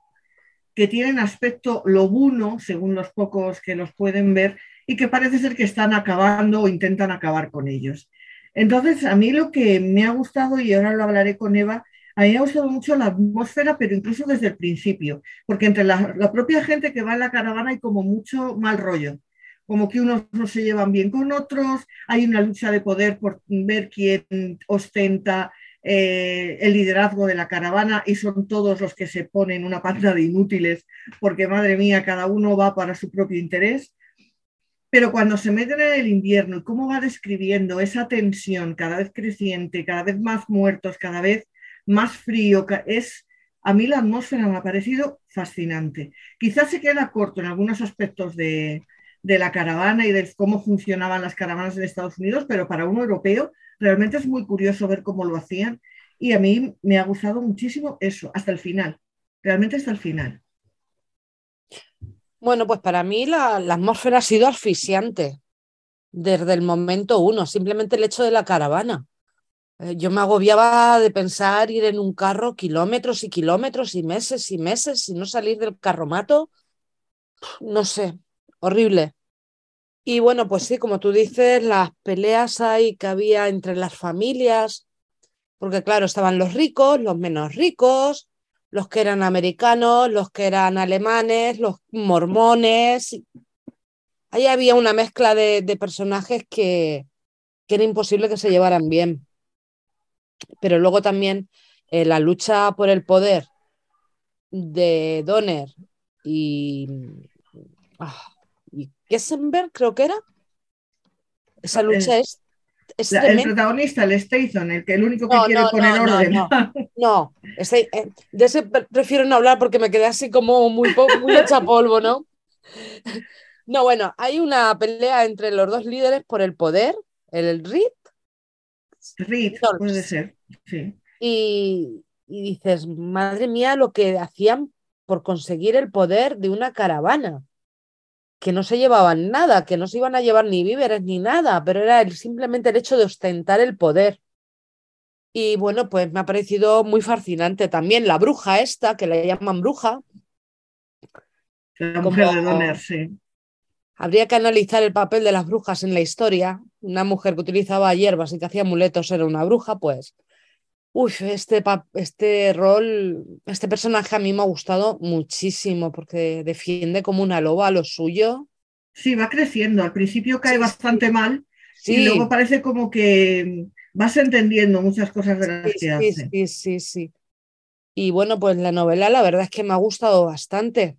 que tienen aspecto lobuno, según los pocos que los pueden ver, y que parece ser que están acabando o intentan acabar con ellos. Entonces, a mí lo que me ha gustado, y ahora lo hablaré con Eva, a mí me ha gustado mucho la atmósfera, pero incluso desde el principio, porque entre la, la propia gente que va en la caravana hay como mucho mal rollo como que unos no se llevan bien con otros, hay una lucha de poder por ver quién ostenta eh, el liderazgo de la caravana y son todos los que se ponen una panda de inútiles porque, madre mía, cada uno va para su propio interés. Pero cuando se meten en el invierno y cómo va describiendo esa tensión cada vez creciente, cada vez más muertos, cada vez más frío, es a mí la atmósfera me ha parecido fascinante. Quizás se queda corto en algunos aspectos de, de la caravana y de cómo funcionaban las caravanas en Estados Unidos, pero para un europeo realmente es muy curioso ver cómo lo hacían y a mí me ha gustado muchísimo eso, hasta el final, realmente hasta el final. Bueno, pues para mí la, atmósfera ha sido asfixiante desde el momento uno, simplemente el hecho de la caravana. Eh, yo me agobiaba de pensar ir en un carro kilómetros y kilómetros y meses y meses y no salir del carromato. No sé, horrible. Y bueno, pues sí, como tú dices, las peleas ahí que había entre las familias, porque claro, estaban los ricos, los menos ricos, los que eran americanos, los que eran alemanes, los mormones. Ahí había una mezcla de, personajes que, que, era imposible que se llevaran bien. Pero luego también eh, la lucha por el poder de Donner y, ah, y Kessenberg, creo que era. Esa lucha es el protagonista, el Statham, el que el único que quiere poner orden. No, eh, de ese prefiero no hablar porque me quedé así como muy, muy hecha polvo, ¿no? No, bueno, hay una pelea entre los dos líderes por el poder, el Reed. Reed, puede ser, sí. Y, y dices, madre mía, lo que hacían por conseguir el poder de una caravana que no se llevaban nada, que no se iban a llevar ni víveres ni nada, pero era simplemente el hecho de ostentar el poder. Y bueno, pues me ha parecido muy fascinante también la bruja esta, que la llaman bruja. La mujer de Donner, sí. Habría que analizar el papel de las brujas en la historia. Una mujer que utilizaba hierbas y que hacía amuletos era una bruja, pues Uy, este, este rol, este personaje a mí me ha gustado muchísimo porque defiende como una loba lo suyo. Sí, va creciendo. Al principio cae bastante mal y luego parece como que vas entendiendo muchas cosas de las que hace. Sí, sí, sí. Y bueno, pues la novela la verdad es que me ha gustado bastante.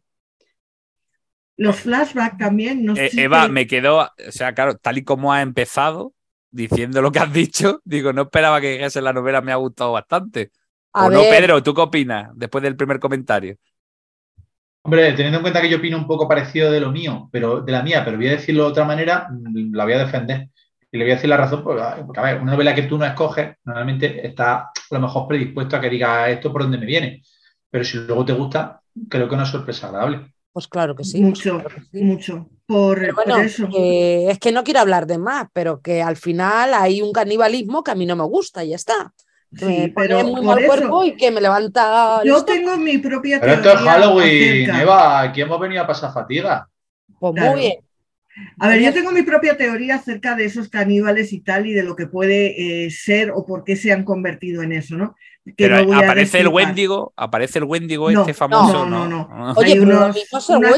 Los flashbacks también. No eh, Eva, me quedó, o sea, claro, tal y como ha empezado, diciendo lo que has dicho, digo, no esperaba que dijese la novela, me ha gustado bastante. o no, Pedro, ¿tú qué opinas después del primer comentario? Hombre, teniendo en cuenta que yo opino un poco parecido de lo mío, pero de la mía, pero voy a decirlo de otra manera, mm, la voy a defender. Y le voy a decir la razón, porque, a ver, una novela que tú no escoges, normalmente está a lo mejor predispuesto a que diga esto por donde me viene. Pero si luego te gusta, creo que es una sorpresa agradable. Pues claro que sí. Mucho, mucho. Por, eso. es que no quiero hablar de más, pero que al final hay un canibalismo que a mí no me gusta y ya está. Sí, pero muy mal cuerpo y que me levanta. Yo tengo mi propia. Pero esto es Halloween, Eva, aquí hemos venido a pasar fatiga. Pues muy bien. A ver, yo tengo mi propia teoría acerca de esos caníbales y tal, y de lo que puede eh, ser o por qué se han convertido en eso, ¿no? Pero aparece el Wendigo, aparece el Wendigo este famoso. No, no, no. hay unas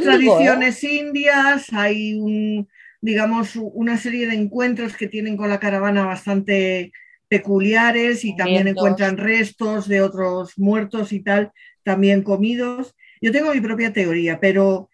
tradiciones indias, hay un, digamos, una serie de encuentros que tienen con la caravana bastante peculiares y también encuentran restos de otros muertos y tal, también comidos. Yo tengo mi propia teoría, pero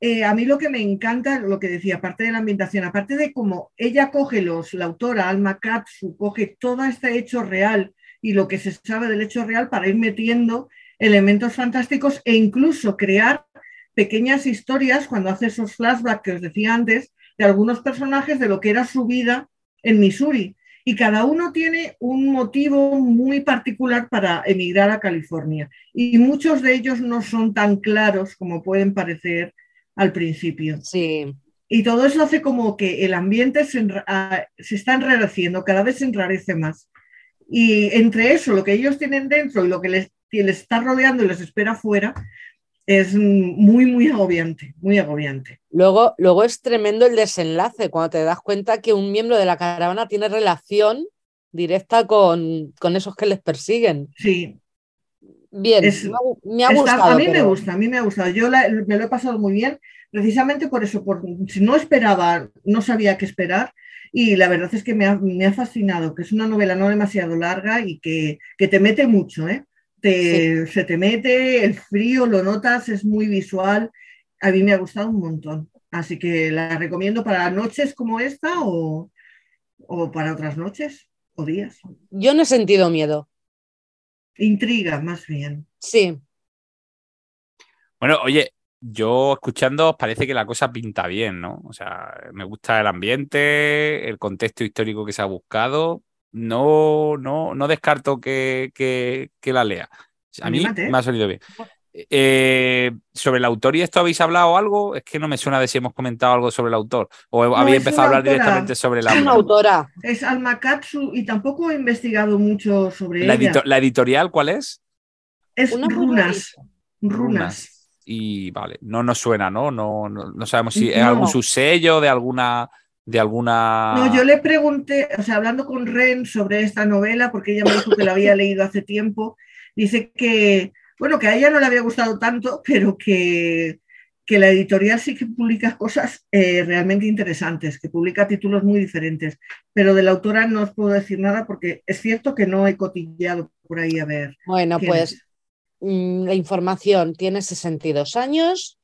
eh, a mí lo que me encanta, lo que decía, aparte de la ambientación, aparte de cómo ella coge los, la autora Alma Katsu, coge todo este hecho real y lo que se sabe del hecho real para ir metiendo elementos fantásticos e incluso crear pequeñas historias cuando hace esos flashbacks que os decía antes de algunos personajes de lo que era su vida en Missouri. Y cada uno tiene un motivo muy particular para emigrar a California. Y muchos de ellos no son tan claros como pueden parecer al principio. Sí. Y todo eso hace como que el ambiente se, se está enrareciendo, cada vez se enrarece más. Y entre eso, lo que ellos tienen dentro y lo que les, les está rodeando y les espera afuera, es muy, muy agobiante, muy agobiante. Luego, luego es tremendo el desenlace, cuando te das cuenta que un miembro de la caravana tiene relación directa con, con esos que les persiguen. Sí. Bien, me, ha gustado. a mí me gusta, a mí me ha gustado. Yo me lo he pasado muy bien, precisamente por eso, por, si no esperaba, no sabía qué esperar, y la verdad es que me ha, fascinado, que es una novela no demasiado larga y que, te mete mucho, ¿eh? Se te mete, el frío lo notas, es muy visual, a mí me ha gustado un montón, así que la recomiendo para noches como esta o, o para otras noches o días. Yo no he sentido miedo. Intriga, más bien. Sí. Bueno, oye, yo escuchando parece que la cosa pinta bien, ¿no? O sea, me gusta el ambiente, el contexto histórico que se ha buscado. No, no, no descarto que, que, la lea. A mí me ha salido bien. Eh, sobre el autor y esto habéis hablado algo, es que no me suena de si hemos comentado algo sobre el autor o habéis empezado a hablar directamente sobre la Es una autora. Es Alma Katsu y tampoco he investigado mucho sobre la ella. ¿La editorial cuál es? Es Runas. Runas y vale, no nos suena, ¿no? No, no, sabemos si es algún subsello de alguna, de alguna. No, yo le pregunté, o sea, hablando con Ren sobre esta novela, porque ella me dijo que la había leído hace tiempo, dice que, bueno, que a ella no le había gustado tanto, pero que, que la editorial sí que publica cosas eh, realmente interesantes, que publica títulos muy diferentes, pero de la autora no os puedo decir nada porque es cierto que no he cotilleado por ahí a ver. Bueno, pues la información tiene 62 años,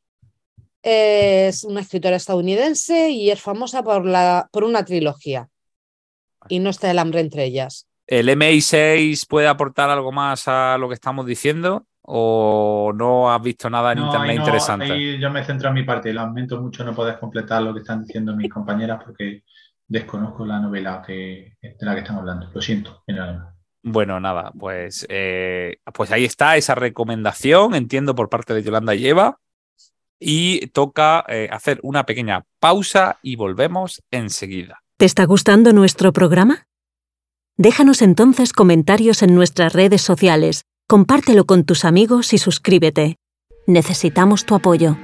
es una escritora estadounidense y es famosa por, la, por una trilogía. Y no está el hambre entre ellas. ¿El MI6 puede aportar algo más a lo que estamos diciendo? ¿O no has visto nada en internet interesante? yo me centro en mi parte. Lamento mucho no poder completar lo que están diciendo mis compañeras porque desconozco la novela que, de la que estamos hablando. Lo siento, bueno, nada, pues, eh, pues ahí está esa recomendación, entiendo, por parte de Yolanda y Eva. Y toca eh, hacer una pequeña pausa y volvemos enseguida. ¿Te está gustando nuestro programa? Déjanos entonces comentarios en nuestras redes sociales, compártelo con tus amigos y suscríbete. Necesitamos tu apoyo.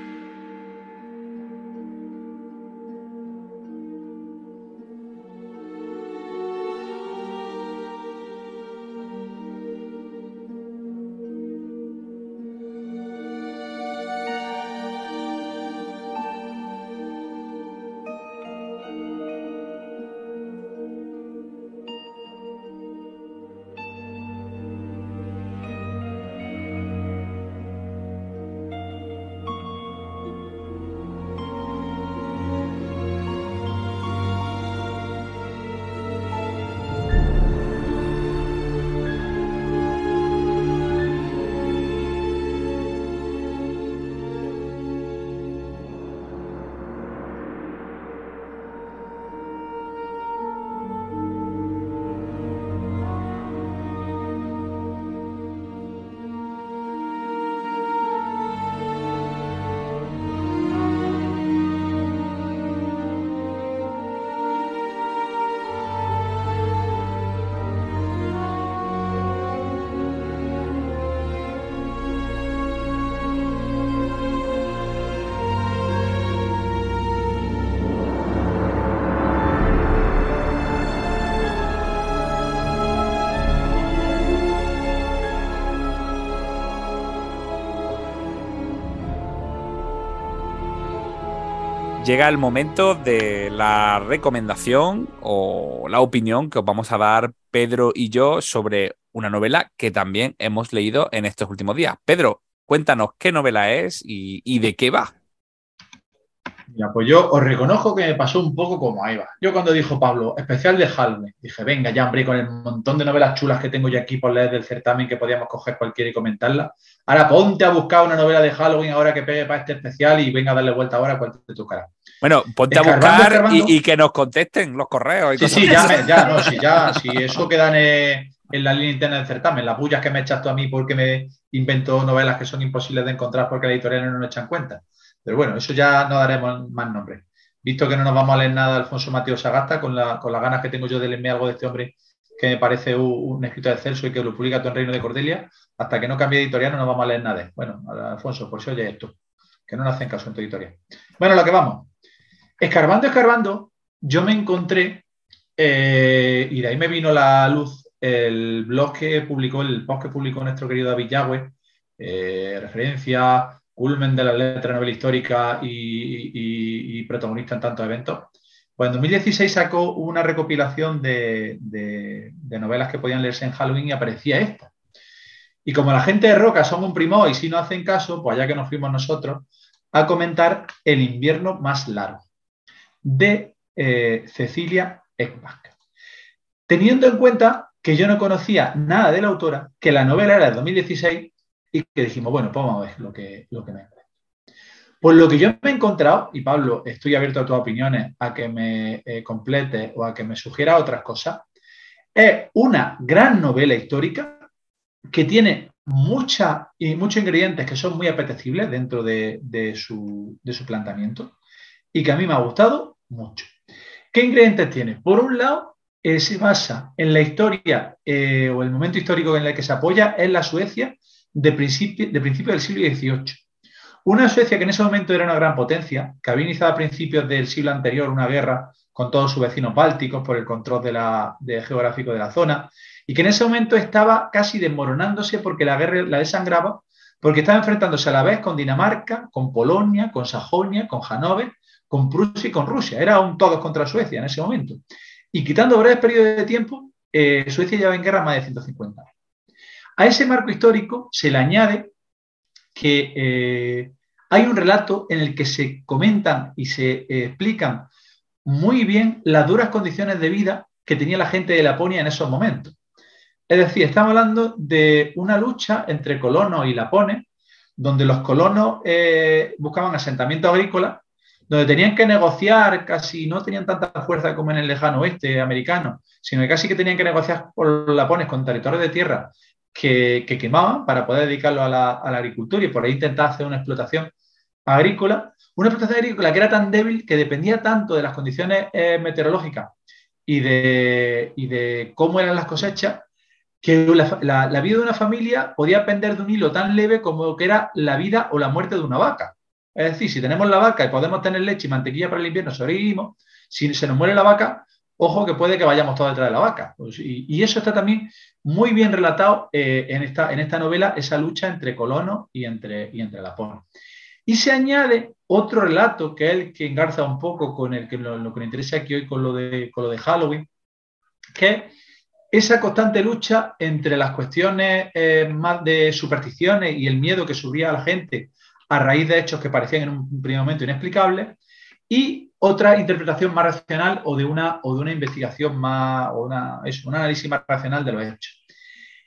Llega el momento de la recomendación o la opinión que os vamos a dar Pedro y yo sobre una novela que también hemos leído en estos últimos días. Pedro, cuéntanos qué novela es y, de qué va. Ya, pues yo os reconozco que me pasó un poco como ahí va. Yo cuando dijo Pablo, especial de Halloween, dije, venga, ya, hombre, con el montón de novelas chulas que tengo yo aquí por leer del certamen que podíamos coger cualquiera y comentarla. Ahora ponte a buscar una novela de Halloween ahora que pegue para este especial y venga a darle vuelta ahora cuál te tocará. Bueno, ponte a buscar y, que nos contesten los correos. sí, sí, ya, ya, no, sí, ya, si eso queda en, la línea interna del certamen, las bullas que me echas tú a mí porque me invento novelas que son imposibles de encontrar porque la editorial no nos echan cuenta. Pero bueno, eso ya no daremos más nombres. Visto que no nos vamos a leer nada de Alfonso Mateo Sagasta, con, la, con las ganas que tengo yo de leerme algo de este hombre que me parece un, escritor de Celso y que lo publica todo en Reino de Cordelia, hasta que no cambie editorial no nos vamos a leer nada. Bueno, Alfonso, por si oye esto, que no nos hacen caso en tu editorial. Bueno, lo que vamos. Escarbando, escarbando, yo me encontré, eh, y de ahí me vino la luz, el blog que publicó, el post que publicó nuestro querido David Yagüe, eh, referencia, culmen de la letra novela histórica y, protagonista en tantos eventos. Pues en 2016 sacó una recopilación de, novelas que podían leerse en Halloween y aparecía esta. Y como la gente de Roca son un primo y si no hacen caso, pues ya que nos fuimos nosotros, a comentar El invierno más largo, de eh, Cecilia Ekbach. Teniendo en cuenta que yo no conocía nada de la autora, que la novela era de 2016 y que dijimos, bueno, pues vamos a ver lo que, lo que me pues lo que yo me he encontrado, y Pablo, estoy abierto a tus opiniones, a que me eh, complete o a que me sugiera otras cosas, es una gran novela histórica que tiene mucha, y muchos ingredientes que son muy apetecibles dentro de, su, planteamiento y que a mí me ha gustado mucho. ¿Qué ingredientes tiene? Por un lado, eh, se basa en la historia eh, o el momento histórico en el que se apoya en la Suecia de principio, de principio del siglo XVIII. Una Suecia que en ese momento era una gran potencia, que había iniciado a principios del siglo anterior una guerra con todos sus vecinos bálticos por el control geográfico de la zona, y que en ese momento estaba casi desmoronándose porque la guerra la desangraba, porque estaba enfrentándose a la vez con Dinamarca, con Polonia, con Sajonia, con Hannover, con Prusia y con Rusia. Era un todos contra Suecia en ese momento. Y quitando breves periodos de tiempo, eh, Suecia lleva en guerra más de 150 años. A ese marco histórico se le añade que eh, hay un relato en el que se comentan y se eh, explican muy bien las duras condiciones de vida que tenía la gente de Laponia en esos momentos. Es decir, estamos hablando de una lucha entre colonos y lapones, donde los colonos eh, buscaban asentamientos agrícolas, donde tenían que negociar, casi no tenían tanta fuerza como en el lejano oeste americano, sino que casi que tenían que negociar por los lapones con territorios de tierra que, quemaban para poder dedicarlo a la, agricultura y por ahí intentar hacer una explotación agrícola, una explotación agrícola que era tan débil que dependía tanto de las condiciones eh, meteorológicas y de, cómo eran las cosechas, que la, vida de una familia podía pender de un hilo tan leve como que era la vida o la muerte de una vaca. Es decir, si tenemos la vaca y podemos tener leche y mantequilla para el invierno, sobrevivimos. Si se nos muere la vaca, ojo que puede que vayamos todos detrás de la vaca. Y, eso está también muy bien relatado eh, en, esta, en esta novela, esa lucha entre colonos y entre, y entre. Y se añade otro relato que es el que engarza un poco con el que lo, que me interesa aquí hoy con lo de, con lo de Halloween, que es esa constante lucha entre las cuestiones eh, más de supersticiones y el miedo que subía a la gente a raíz de hechos que parecían en un primer momento inexplicables y otra interpretación más racional o de una, o de una investigación más, o una, un análisis más racional de los hechos.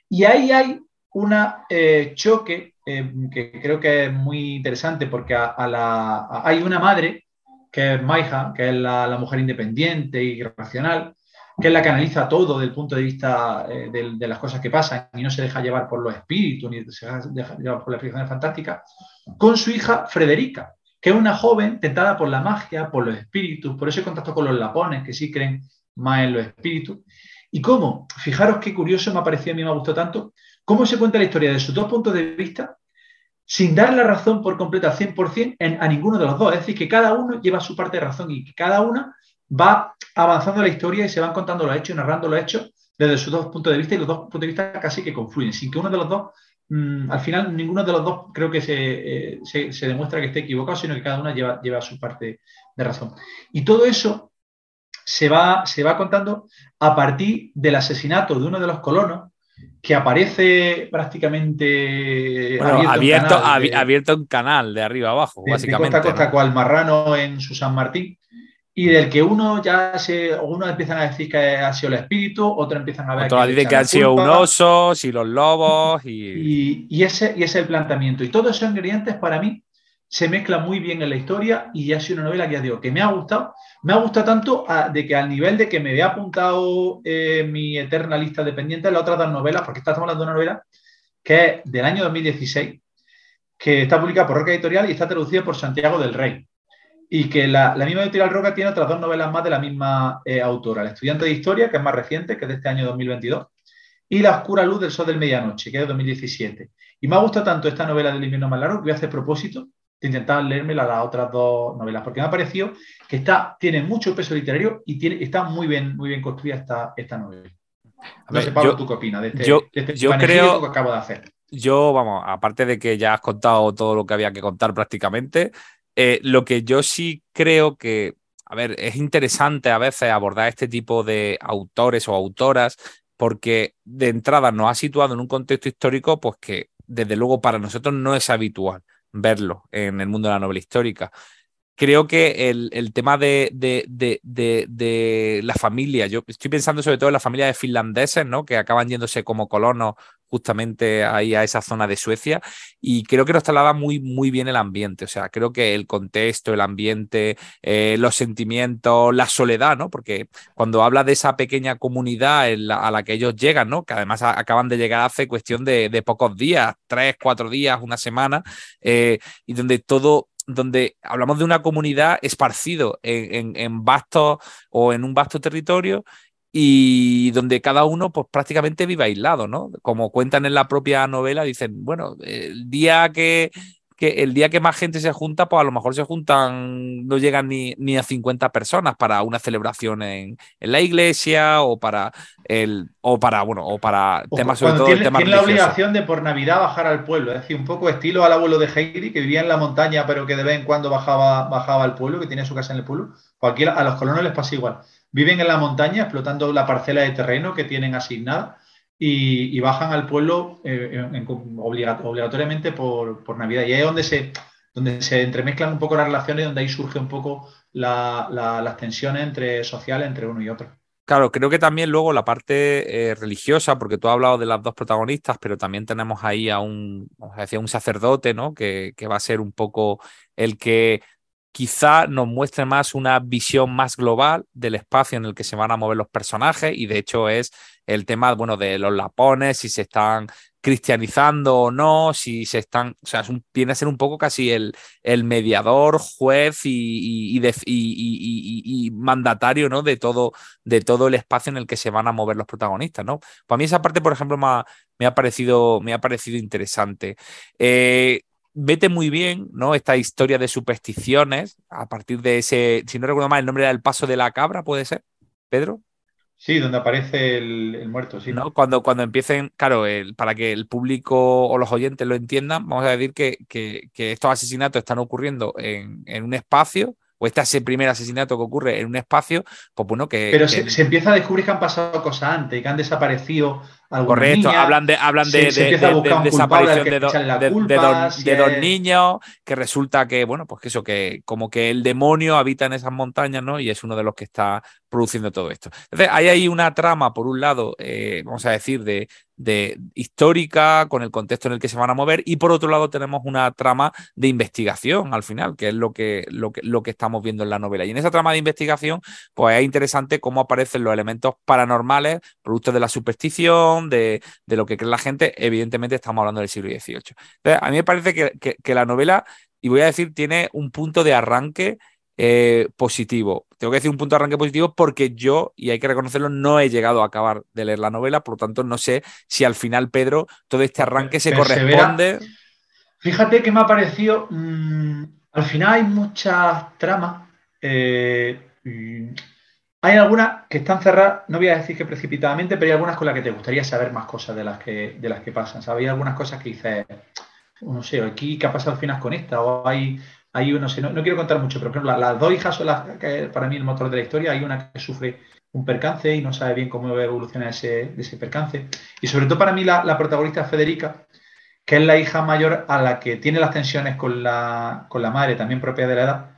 Y ahí hay un eh, choque eh, que creo que es muy interesante porque hay una madre, que es Maija, que es la, mujer independiente y racional, que es la que analiza todo desde el punto de vista eh, de, las cosas que pasan y no se deja llevar por los espíritus ni se deja llevar por las explicaciones fantásticas, con su hija Frederica, que es una joven tentada por la magia, por los espíritus, por ese contacto con los lapones, que sí creen más en los espíritus. Y cómo, fijaros qué curioso me ha parecido, a mí me ha gustado tanto, cómo se cuenta la historia de sus dos puntos de vista sin dar la razón por completa al 100% en, a ninguno de los dos. Es decir, que cada uno lleva su parte de razón y que cada una va avanzando la historia y se van contando los hechos y narrando los hechos desde sus dos puntos de vista y los dos puntos de vista casi que confluyen, sin que uno de los dos Mm, al final ninguno de los dos creo que eh, se, demuestra que esté equivocado, sino que cada una lleva, lleva su parte de razón. Y todo eso se va, se va contando a partir del asesinato de uno de los colonos que aparece prácticamente abierto, abierto, un canal de arriba abajo, básicamente. De costa a costa, cual marrano en su San Martín y del que uno ya se, uno empiezan a decir que ha sido el espíritu, otros empiezan a ver Otros dicen que han sido un oso, y los lobos y... Y, ese, y ese es el planteamiento. Y todos esos ingredientes para mí se mezclan muy bien en la historia y ha sido una novela que ya digo que me ha gustado. Me ha gustado tanto de que al nivel de que me había apuntado eh, mi eterna lista de pendientes las otras dos novelas, porque estamos hablando de una novela que es del año 2016, que está publicada por Roca Editorial y está traducida por Santiago del Rey y que la, misma editorial Roca tiene otras dos novelas más de la misma eh, autora, El estudiante de historia, que es más reciente, que es de este año 2022, y La oscura luz del sol del medianoche, que es de 2017. Y me ha gustado tanto esta novela del invierno más largo que voy a hacer propósito de intentar leerme las otras dos novelas, porque me ha parecido que está, tiene mucho peso literario y tiene, está muy bien, muy bien construida esta, esta novela. No sé, Pablo, ¿tú qué opinas de este, yo, este yo creo, que acabo de hacer? Yo, vamos, aparte de que ya has contado todo lo que había que contar prácticamente, eh, lo que yo sí creo que a ver, es interesante a veces abordar este tipo de autores o autoras porque de entrada nos ha situado en un contexto histórico pues que desde luego para nosotros no es habitual verlo en el mundo de la novela histórica creo que el, tema de, de, la familia, yo estoy pensando sobre todo en la familia de finlandeses, ¿no? Que acaban yéndose como colonos justamente ahí a esa zona de Suecia y creo que nos traslada muy, muy bien el ambiente, o sea, creo que el contexto, el ambiente, eh, los sentimientos, la soledad, ¿no? Porque cuando habla de esa pequeña comunidad a la que ellos llegan, ¿no? Que además acaban de llegar hace cuestión de, pocos días, tres, cuatro días, una semana, eh, y donde todo donde hablamos de una comunidad esparcido en, vastos o en un vasto territorio y donde cada uno pues prácticamente vive aislado, ¿no? Como cuentan en la propia novela, dicen, bueno, el día que que el día que más gente se junta, pues a lo mejor se juntan, no llegan ni, ni a 50 personas para una celebración en, la iglesia o para el o para bueno o para temas sobre todo tiene, tiene la obligación de por Navidad bajar al pueblo, es decir, un poco estilo al abuelo de Heidi que vivía en la montaña pero que de vez en cuando bajaba bajaba al pueblo, que tiene su casa en el pueblo. Pues aquí a los colonos les pasa igual. Viven en la montaña explotando la parcela de terreno que tienen asignada y, bajan al pueblo eh, obligatoriamente por, Navidad. Y ahí es donde se, donde se entremezclan un poco las relaciones, donde ahí surge un poco las tensiones entre sociales entre uno y otro. Claro, creo que también luego la parte eh, religiosa, porque tú has hablado de las dos protagonistas, pero también tenemos ahí a un, un sacerdote, ¿no? Que, que, va a ser un poco el que quizá nos muestre más una visión más global del espacio en el que se van a mover los personajes y de hecho es el tema, bueno, de los lapones, si se están cristianizando o no, si se están, o sea, viene a ser un poco casi el, el mediador, juez y, y, mandatario, ¿no? De todo, de todo el espacio en el que se van a mover los protagonistas, ¿no? Para mí esa parte, por ejemplo, me ha, me ha parecido, me ha parecido interesante. Eh, vete muy bien, ¿no? Esta historia de supersticiones, a partir de ese, si no recuerdo mal, el nombre era el paso de la cabra, ¿puede ser? ¿Pedro? Sí, donde aparece el, muerto, sí. ¿No? Cuando, cuando empiecen, claro, el, para que el público o los oyentes lo entiendan, vamos a decir que, que, que estos asesinatos están ocurriendo en, en un espacio o este ese primer asesinato que ocurre en un espacio, pues bueno, que... Pero Se, empieza a descubrir que han pasado cosas antes, que han desaparecido Correcto, hablan de, hablan de, desaparición de, dos niños, que resulta que, bueno, pues que eso, que como que el demonio habita en esas montañas, ¿no? Y es uno de los que está produciendo todo esto. Entonces, hay ahí una trama, por un lado, eh, vamos a decir, de, de histórica, con el contexto en el que se van a mover, y por otro lado tenemos una trama de investigación al final, que es lo que, lo que, lo que estamos viendo en la novela. Y en esa trama de investigación, pues es interesante cómo aparecen los elementos paranormales, productos de la superstición, de, de lo que cree la gente. Evidentemente estamos hablando del siglo XVIII. Entonces, a mí me parece que, que la novela, y voy a decir, tiene un punto de arranque eh, positivo. Tengo que decir un punto de arranque positivo porque yo, y hay que reconocerlo, no he llegado a acabar de leer la novela, por lo tanto no sé si al final, Pedro, todo este arranque se corresponde. Fíjate que me ha parecido, mm, al final hay muchas tramas, eh, hay algunas que están cerradas, no voy a decir que precipitadamente, pero hay algunas con las que te gustaría saber más cosas de las que, de las que pasan. ¿sabes? Hay algunas cosas que dices, no sé, aquí, ¿qué ha pasado al final con esta? O hay hay no, no, quiero contar mucho, pero por ejemplo, las dos hijas son las que para mí el motor de la historia. Hay una que sufre un percance y no sabe bien cómo evolucionar ese, ese percance. Y sobre todo para mí la, protagonista Federica, que es la hija mayor a la que tiene las tensiones con la, con la madre, también propia de la edad,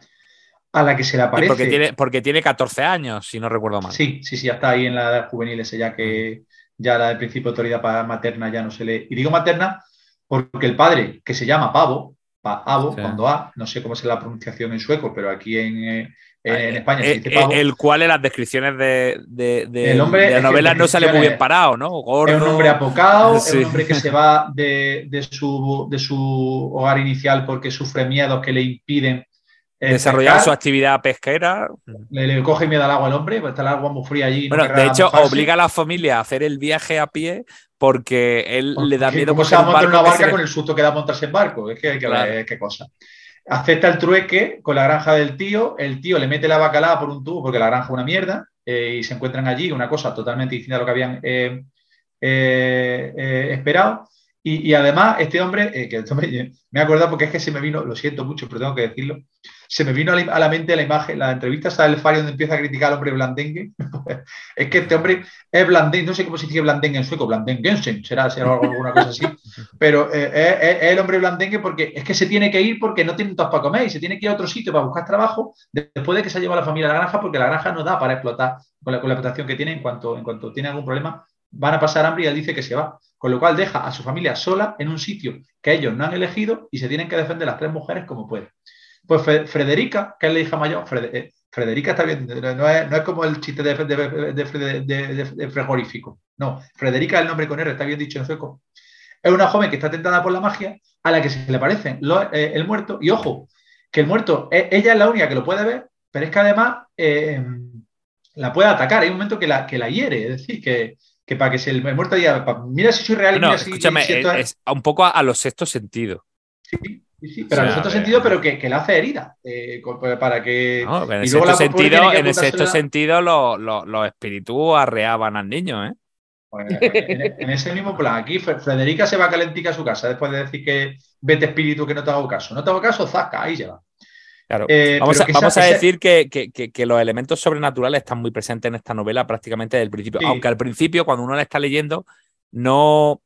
a la que se le aparece. porque, tiene, porque tiene 14 años, si no recuerdo mal. Sí, sí, sí, ya está ahí en la edad juvenil, ese ya que ya la del principio de autoridad materna ya no se le... Y digo materna porque el padre, que se llama Pavo, Avo, cuando A, no sé cómo es la pronunciación en sueco, pero aquí en, eh, en ah, España se eh, dice Pavo. El cual en las descripciones de, de, de, la novela no sale muy bien parado, ¿no? Es un hombre apocado, es un hombre que se va de, su, de su hogar inicial porque sufre miedos que le impiden eh, desarrollar su actividad pesquera. Le, coge miedo al agua al hombre, pues está el agua muy fría allí. Bueno, de hecho, obliga a la familia a hacer el viaje a pie porque él le da miedo. ¿Cómo se va a montar una barca con el susto que da montarse en barco? Es que que ver qué cosa. Acepta el trueque con la granja del tío, el tío le mete la bacalada por un tubo porque la granja es una mierda eh, y se encuentran allí una cosa totalmente distinta a lo que habían eh, esperado Y, además, este hombre, eh, que me he acordado porque es que se me vino, lo siento mucho, pero tengo que decirlo, se me vino a la mente la imagen, la entrevista está el Fari donde empieza a criticar al hombre blandengue. es que este hombre es blandengue, no sé cómo se dice blandengue en sueco, blandenguensen, será, será alguna cosa así, pero eh, es, el hombre blandengue porque es que se tiene que ir porque no tiene todo para comer y se tiene que ir a otro sitio para buscar trabajo después de que se ha llevado a la familia a la granja porque la granja no da para explotar con la, con la explotación que tiene en cuanto, en cuanto tiene algún problema van a pasar hambre y él dice que se va. Con lo cual deja a su familia sola en un sitio que ellos no han elegido y se tienen que defender las tres mujeres como pueden. Pues Frederica, que es la hija mayor, eh, Frederica está bien, no es, como el chiste de, de, frigorífico. No, Frederica es el nombre con R, está bien dicho en sueco. Es una joven que está tentada por la magia, a la que se le parece eh, el muerto, y ojo, que el muerto, eh, ella es la única que lo puede ver, pero es que además la puede atacar. Hay un momento que la, que la hiere, es decir, que, que para que se el muerto diga, mira si soy real. No, escúchame, es, un poco a, los sextos sentidos. Sí, sí, pero a los sextos sentidos, pero que, que, la hace herida. Eh, para que. en el sexto sentido, en el sexto sentido los, espíritus arreaban al niño, ¿eh? Pues, en, ese mismo plan, aquí Frederica se va calentica a su casa después de decir que vete espíritu que no te hago caso. No te hago caso, zaca, ahí lleva. Claro. Eh, vamos, a, decir que, los elementos sobrenaturales están muy presentes en esta novela prácticamente desde el principio. Aunque al principio, cuando uno la está leyendo, no.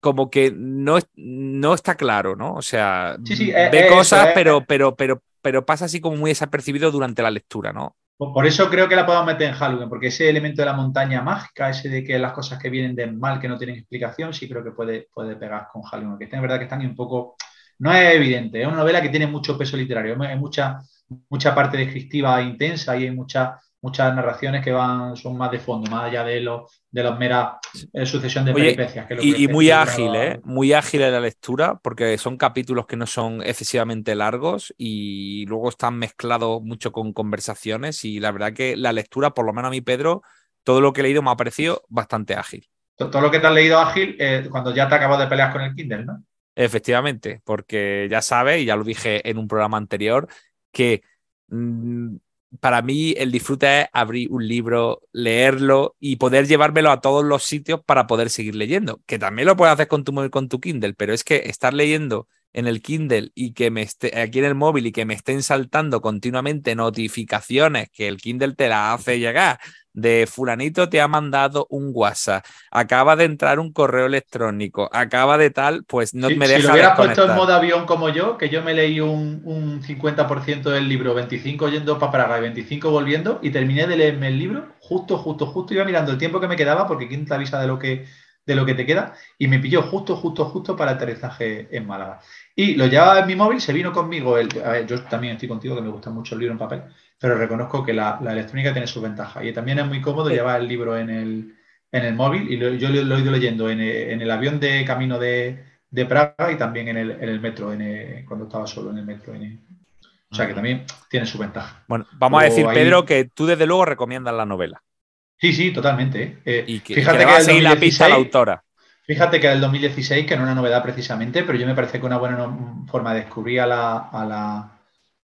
Como que no, no está claro, ¿no? O sea, ve cosas, pero, pero, pero, pero pasa así como muy desapercibido durante la lectura, ¿no? Por eso creo que la podemos meter en Halloween, porque ese elemento de la montaña mágica, ese de que las cosas que vienen del mal, que no tienen explicación, sí creo que puede, puede pegar con Halloween. Que es verdad que están un poco no es evidente, es una novela que tiene mucho peso literario, hay mucha, mucha parte descriptiva intensa y hay muchas muchas narraciones que van son más de fondo, más allá de los de los meras eh, sucesión de peripecias. y, muy ágil, ¿eh? Muy ágil en la lectura, porque son capítulos que no son excesivamente largos y luego están mezclados mucho con conversaciones. Y la verdad que la lectura, por lo menos a mí, Pedro, todo lo que he leído me ha parecido bastante ágil. Todo lo que te has leído ágil eh, cuando ya te acabas de pelear con el Kindle, ¿no? Efectivamente, porque ya sabes, y ya lo dije en un programa anterior, que mm, para mí el disfrute es abrir un libro, leerlo y poder llevármelo a todos los sitios para poder seguir leyendo, que también lo puedes hacer con tu, con tu Kindle, pero es que estar leyendo en el Kindle y que me esté aquí en el móvil y que me estén saltando continuamente notificaciones que el Kindle te la hace llegar de fulanito te ha mandado un WhatsApp, acaba de entrar un correo electrónico, acaba de tal, pues no me deja. Si lo hubieras puesto en modo avión como yo, que yo me leí un, un 50% del libro, 25 yendo para Praga y 25 volviendo, y terminé de leerme el libro, justo, justo, justo, iba mirando el tiempo que me quedaba, porque quién te avisa de lo que de lo que te queda, y me pilló justo, justo, justo para el aterrizaje en Málaga. Y lo llevaba en mi móvil, se vino conmigo. El, yo también estoy contigo, que me gusta mucho el libro en papel, pero reconozco que la, electrónica tiene su ventaja. Y también es muy cómodo llevar el libro en el, en el móvil. Y yo lo, he ido leyendo en el, avión de camino de, Praga y también en el, metro, en cuando estaba solo en el metro. o sea que también tiene su ventaja. Bueno, vamos a decir, Pedro, que tú desde luego recomiendas la novela. Sí, sí, totalmente. Eh, y que, fíjate que, va a seguir la pista la autora. Fíjate que el 2016, que no es una novedad precisamente, pero yo me parece que una buena forma de descubrir a la, a la,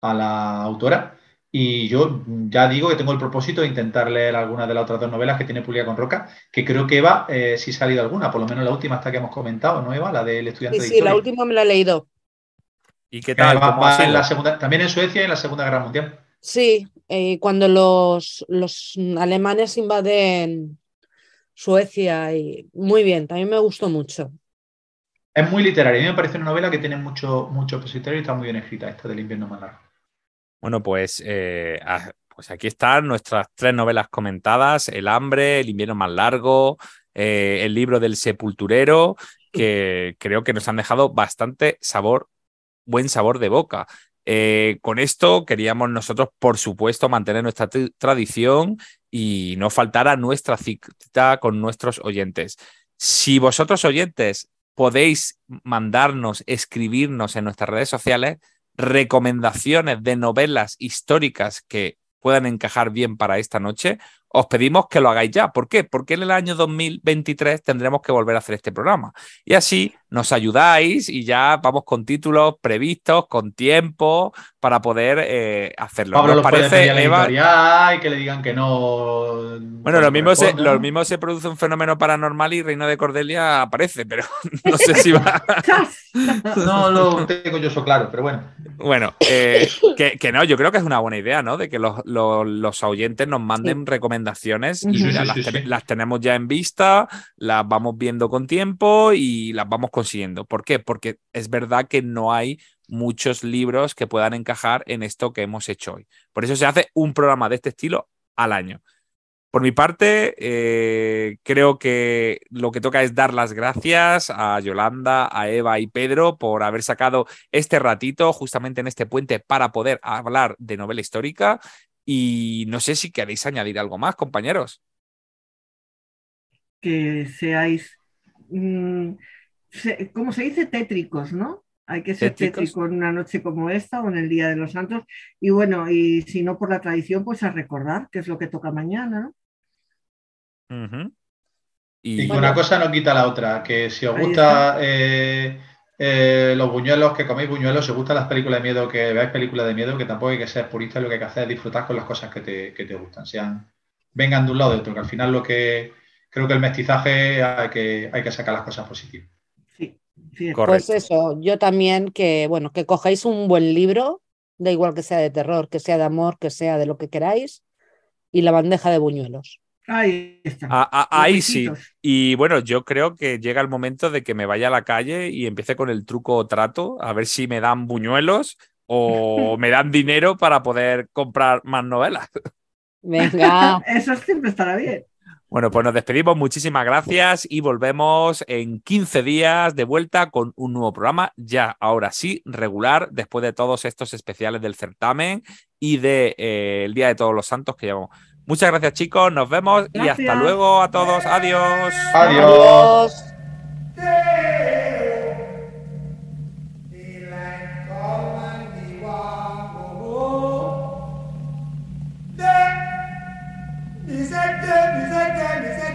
a la autora. Y yo ya digo que tengo el propósito de intentar leer alguna de las otras dos novelas que tiene Pulia con Roca, que creo que Eva eh, sí ha salido alguna, por lo menos la última hasta que hemos comentado, ¿no, Eva? La del estudiante sí, Sí, la última me la he leído. ¿Y qué tal? en la segunda, también en Suecia y en la Segunda Guerra Mundial. Sí, eh, cuando los, los alemanes invaden Suecia y muy bien, también me gustó mucho. Es muy literaria, a mí me parece una novela que tiene mucho, mucho literario y está muy bien escrita, esta del invierno más largo. Bueno, pues, eh, pues aquí están nuestras tres novelas comentadas, El hambre, El invierno más largo, eh, el libro del sepulturero, que creo que nos han dejado bastante sabor, buen sabor de boca. Eh, con esto queríamos nosotros, por supuesto, mantener nuestra tradición y no faltar a nuestra cita con nuestros oyentes. Si vosotros oyentes podéis mandarnos, escribirnos en nuestras redes sociales recomendaciones de novelas históricas que puedan encajar bien para esta noche, os pedimos que lo hagáis ya. ¿Por qué? Porque en el año 2023 tendremos que volver a hacer este programa. Y así nos ayudáis y ya vamos con títulos previstos, con tiempo, para poder eh, hacerlo. Pablo parece, Eva? y que le digan que no. Bueno, lo mismo, se, lo mismo se produce un fenómeno paranormal y Reino de Cordelia aparece, pero no sé si va. no lo tengo yo eso claro, pero bueno. Bueno, eh, que, no, yo creo que es una buena idea, ¿no? De que los, los, oyentes nos manden recomendaciones y las, tenemos ya en vista, las vamos viendo con tiempo y las vamos consiguiendo. ¿Por qué? Porque es verdad que no hay muchos libros que puedan encajar en esto que hemos hecho hoy. Por eso se hace un programa de este estilo al año. Por mi parte, eh, creo que lo que toca es dar las gracias a Yolanda, a Eva y Pedro por haber sacado este ratito justamente en este puente para poder hablar de novela histórica. Y no sé si queréis añadir algo más, compañeros. Que seáis, mm, como se dice, tétricos, ¿no? Hay que ser tétrico en una noche como esta o en el Día de los Santos. Y bueno, y si no por la tradición, pues a recordar qué es lo que toca mañana, ¿no? Y, una cosa no quita la otra, que si os gusta eh, eh, los buñuelos, que coméis buñuelos, si os gustan las películas de miedo, que veáis películas de miedo, que tampoco hay que ser purista, lo que hay que hacer es disfrutar con las cosas que te, gustan, sean, vengan de un lado o de otro, que al final lo que creo que el mestizaje hay que, hay que sacar las cosas positivas. Sí, Pues eso, yo también que, bueno, que cojáis un buen libro, da igual que sea de terror, que sea de amor, que sea de lo que queráis, y la bandeja de buñuelos. Ahí está. ahí sí. Y bueno, yo creo que llega el momento de que me vaya a la calle y empiece con el truco o trato, a ver si me dan buñuelos o me dan dinero para poder comprar más novelas. Venga. Eso siempre estará bien. Bueno, pues nos despedimos, muchísimas gracias y volvemos en 15 días de vuelta con un nuevo programa, ya ahora sí, regular, después de todos estos especiales del certamen y del de, eh, Día de Todos los Santos que llevamos. Muchas gracias chicos, nos vemos y hasta luego a todos. Adiós. Adiós.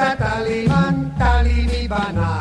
Talibán, talibán,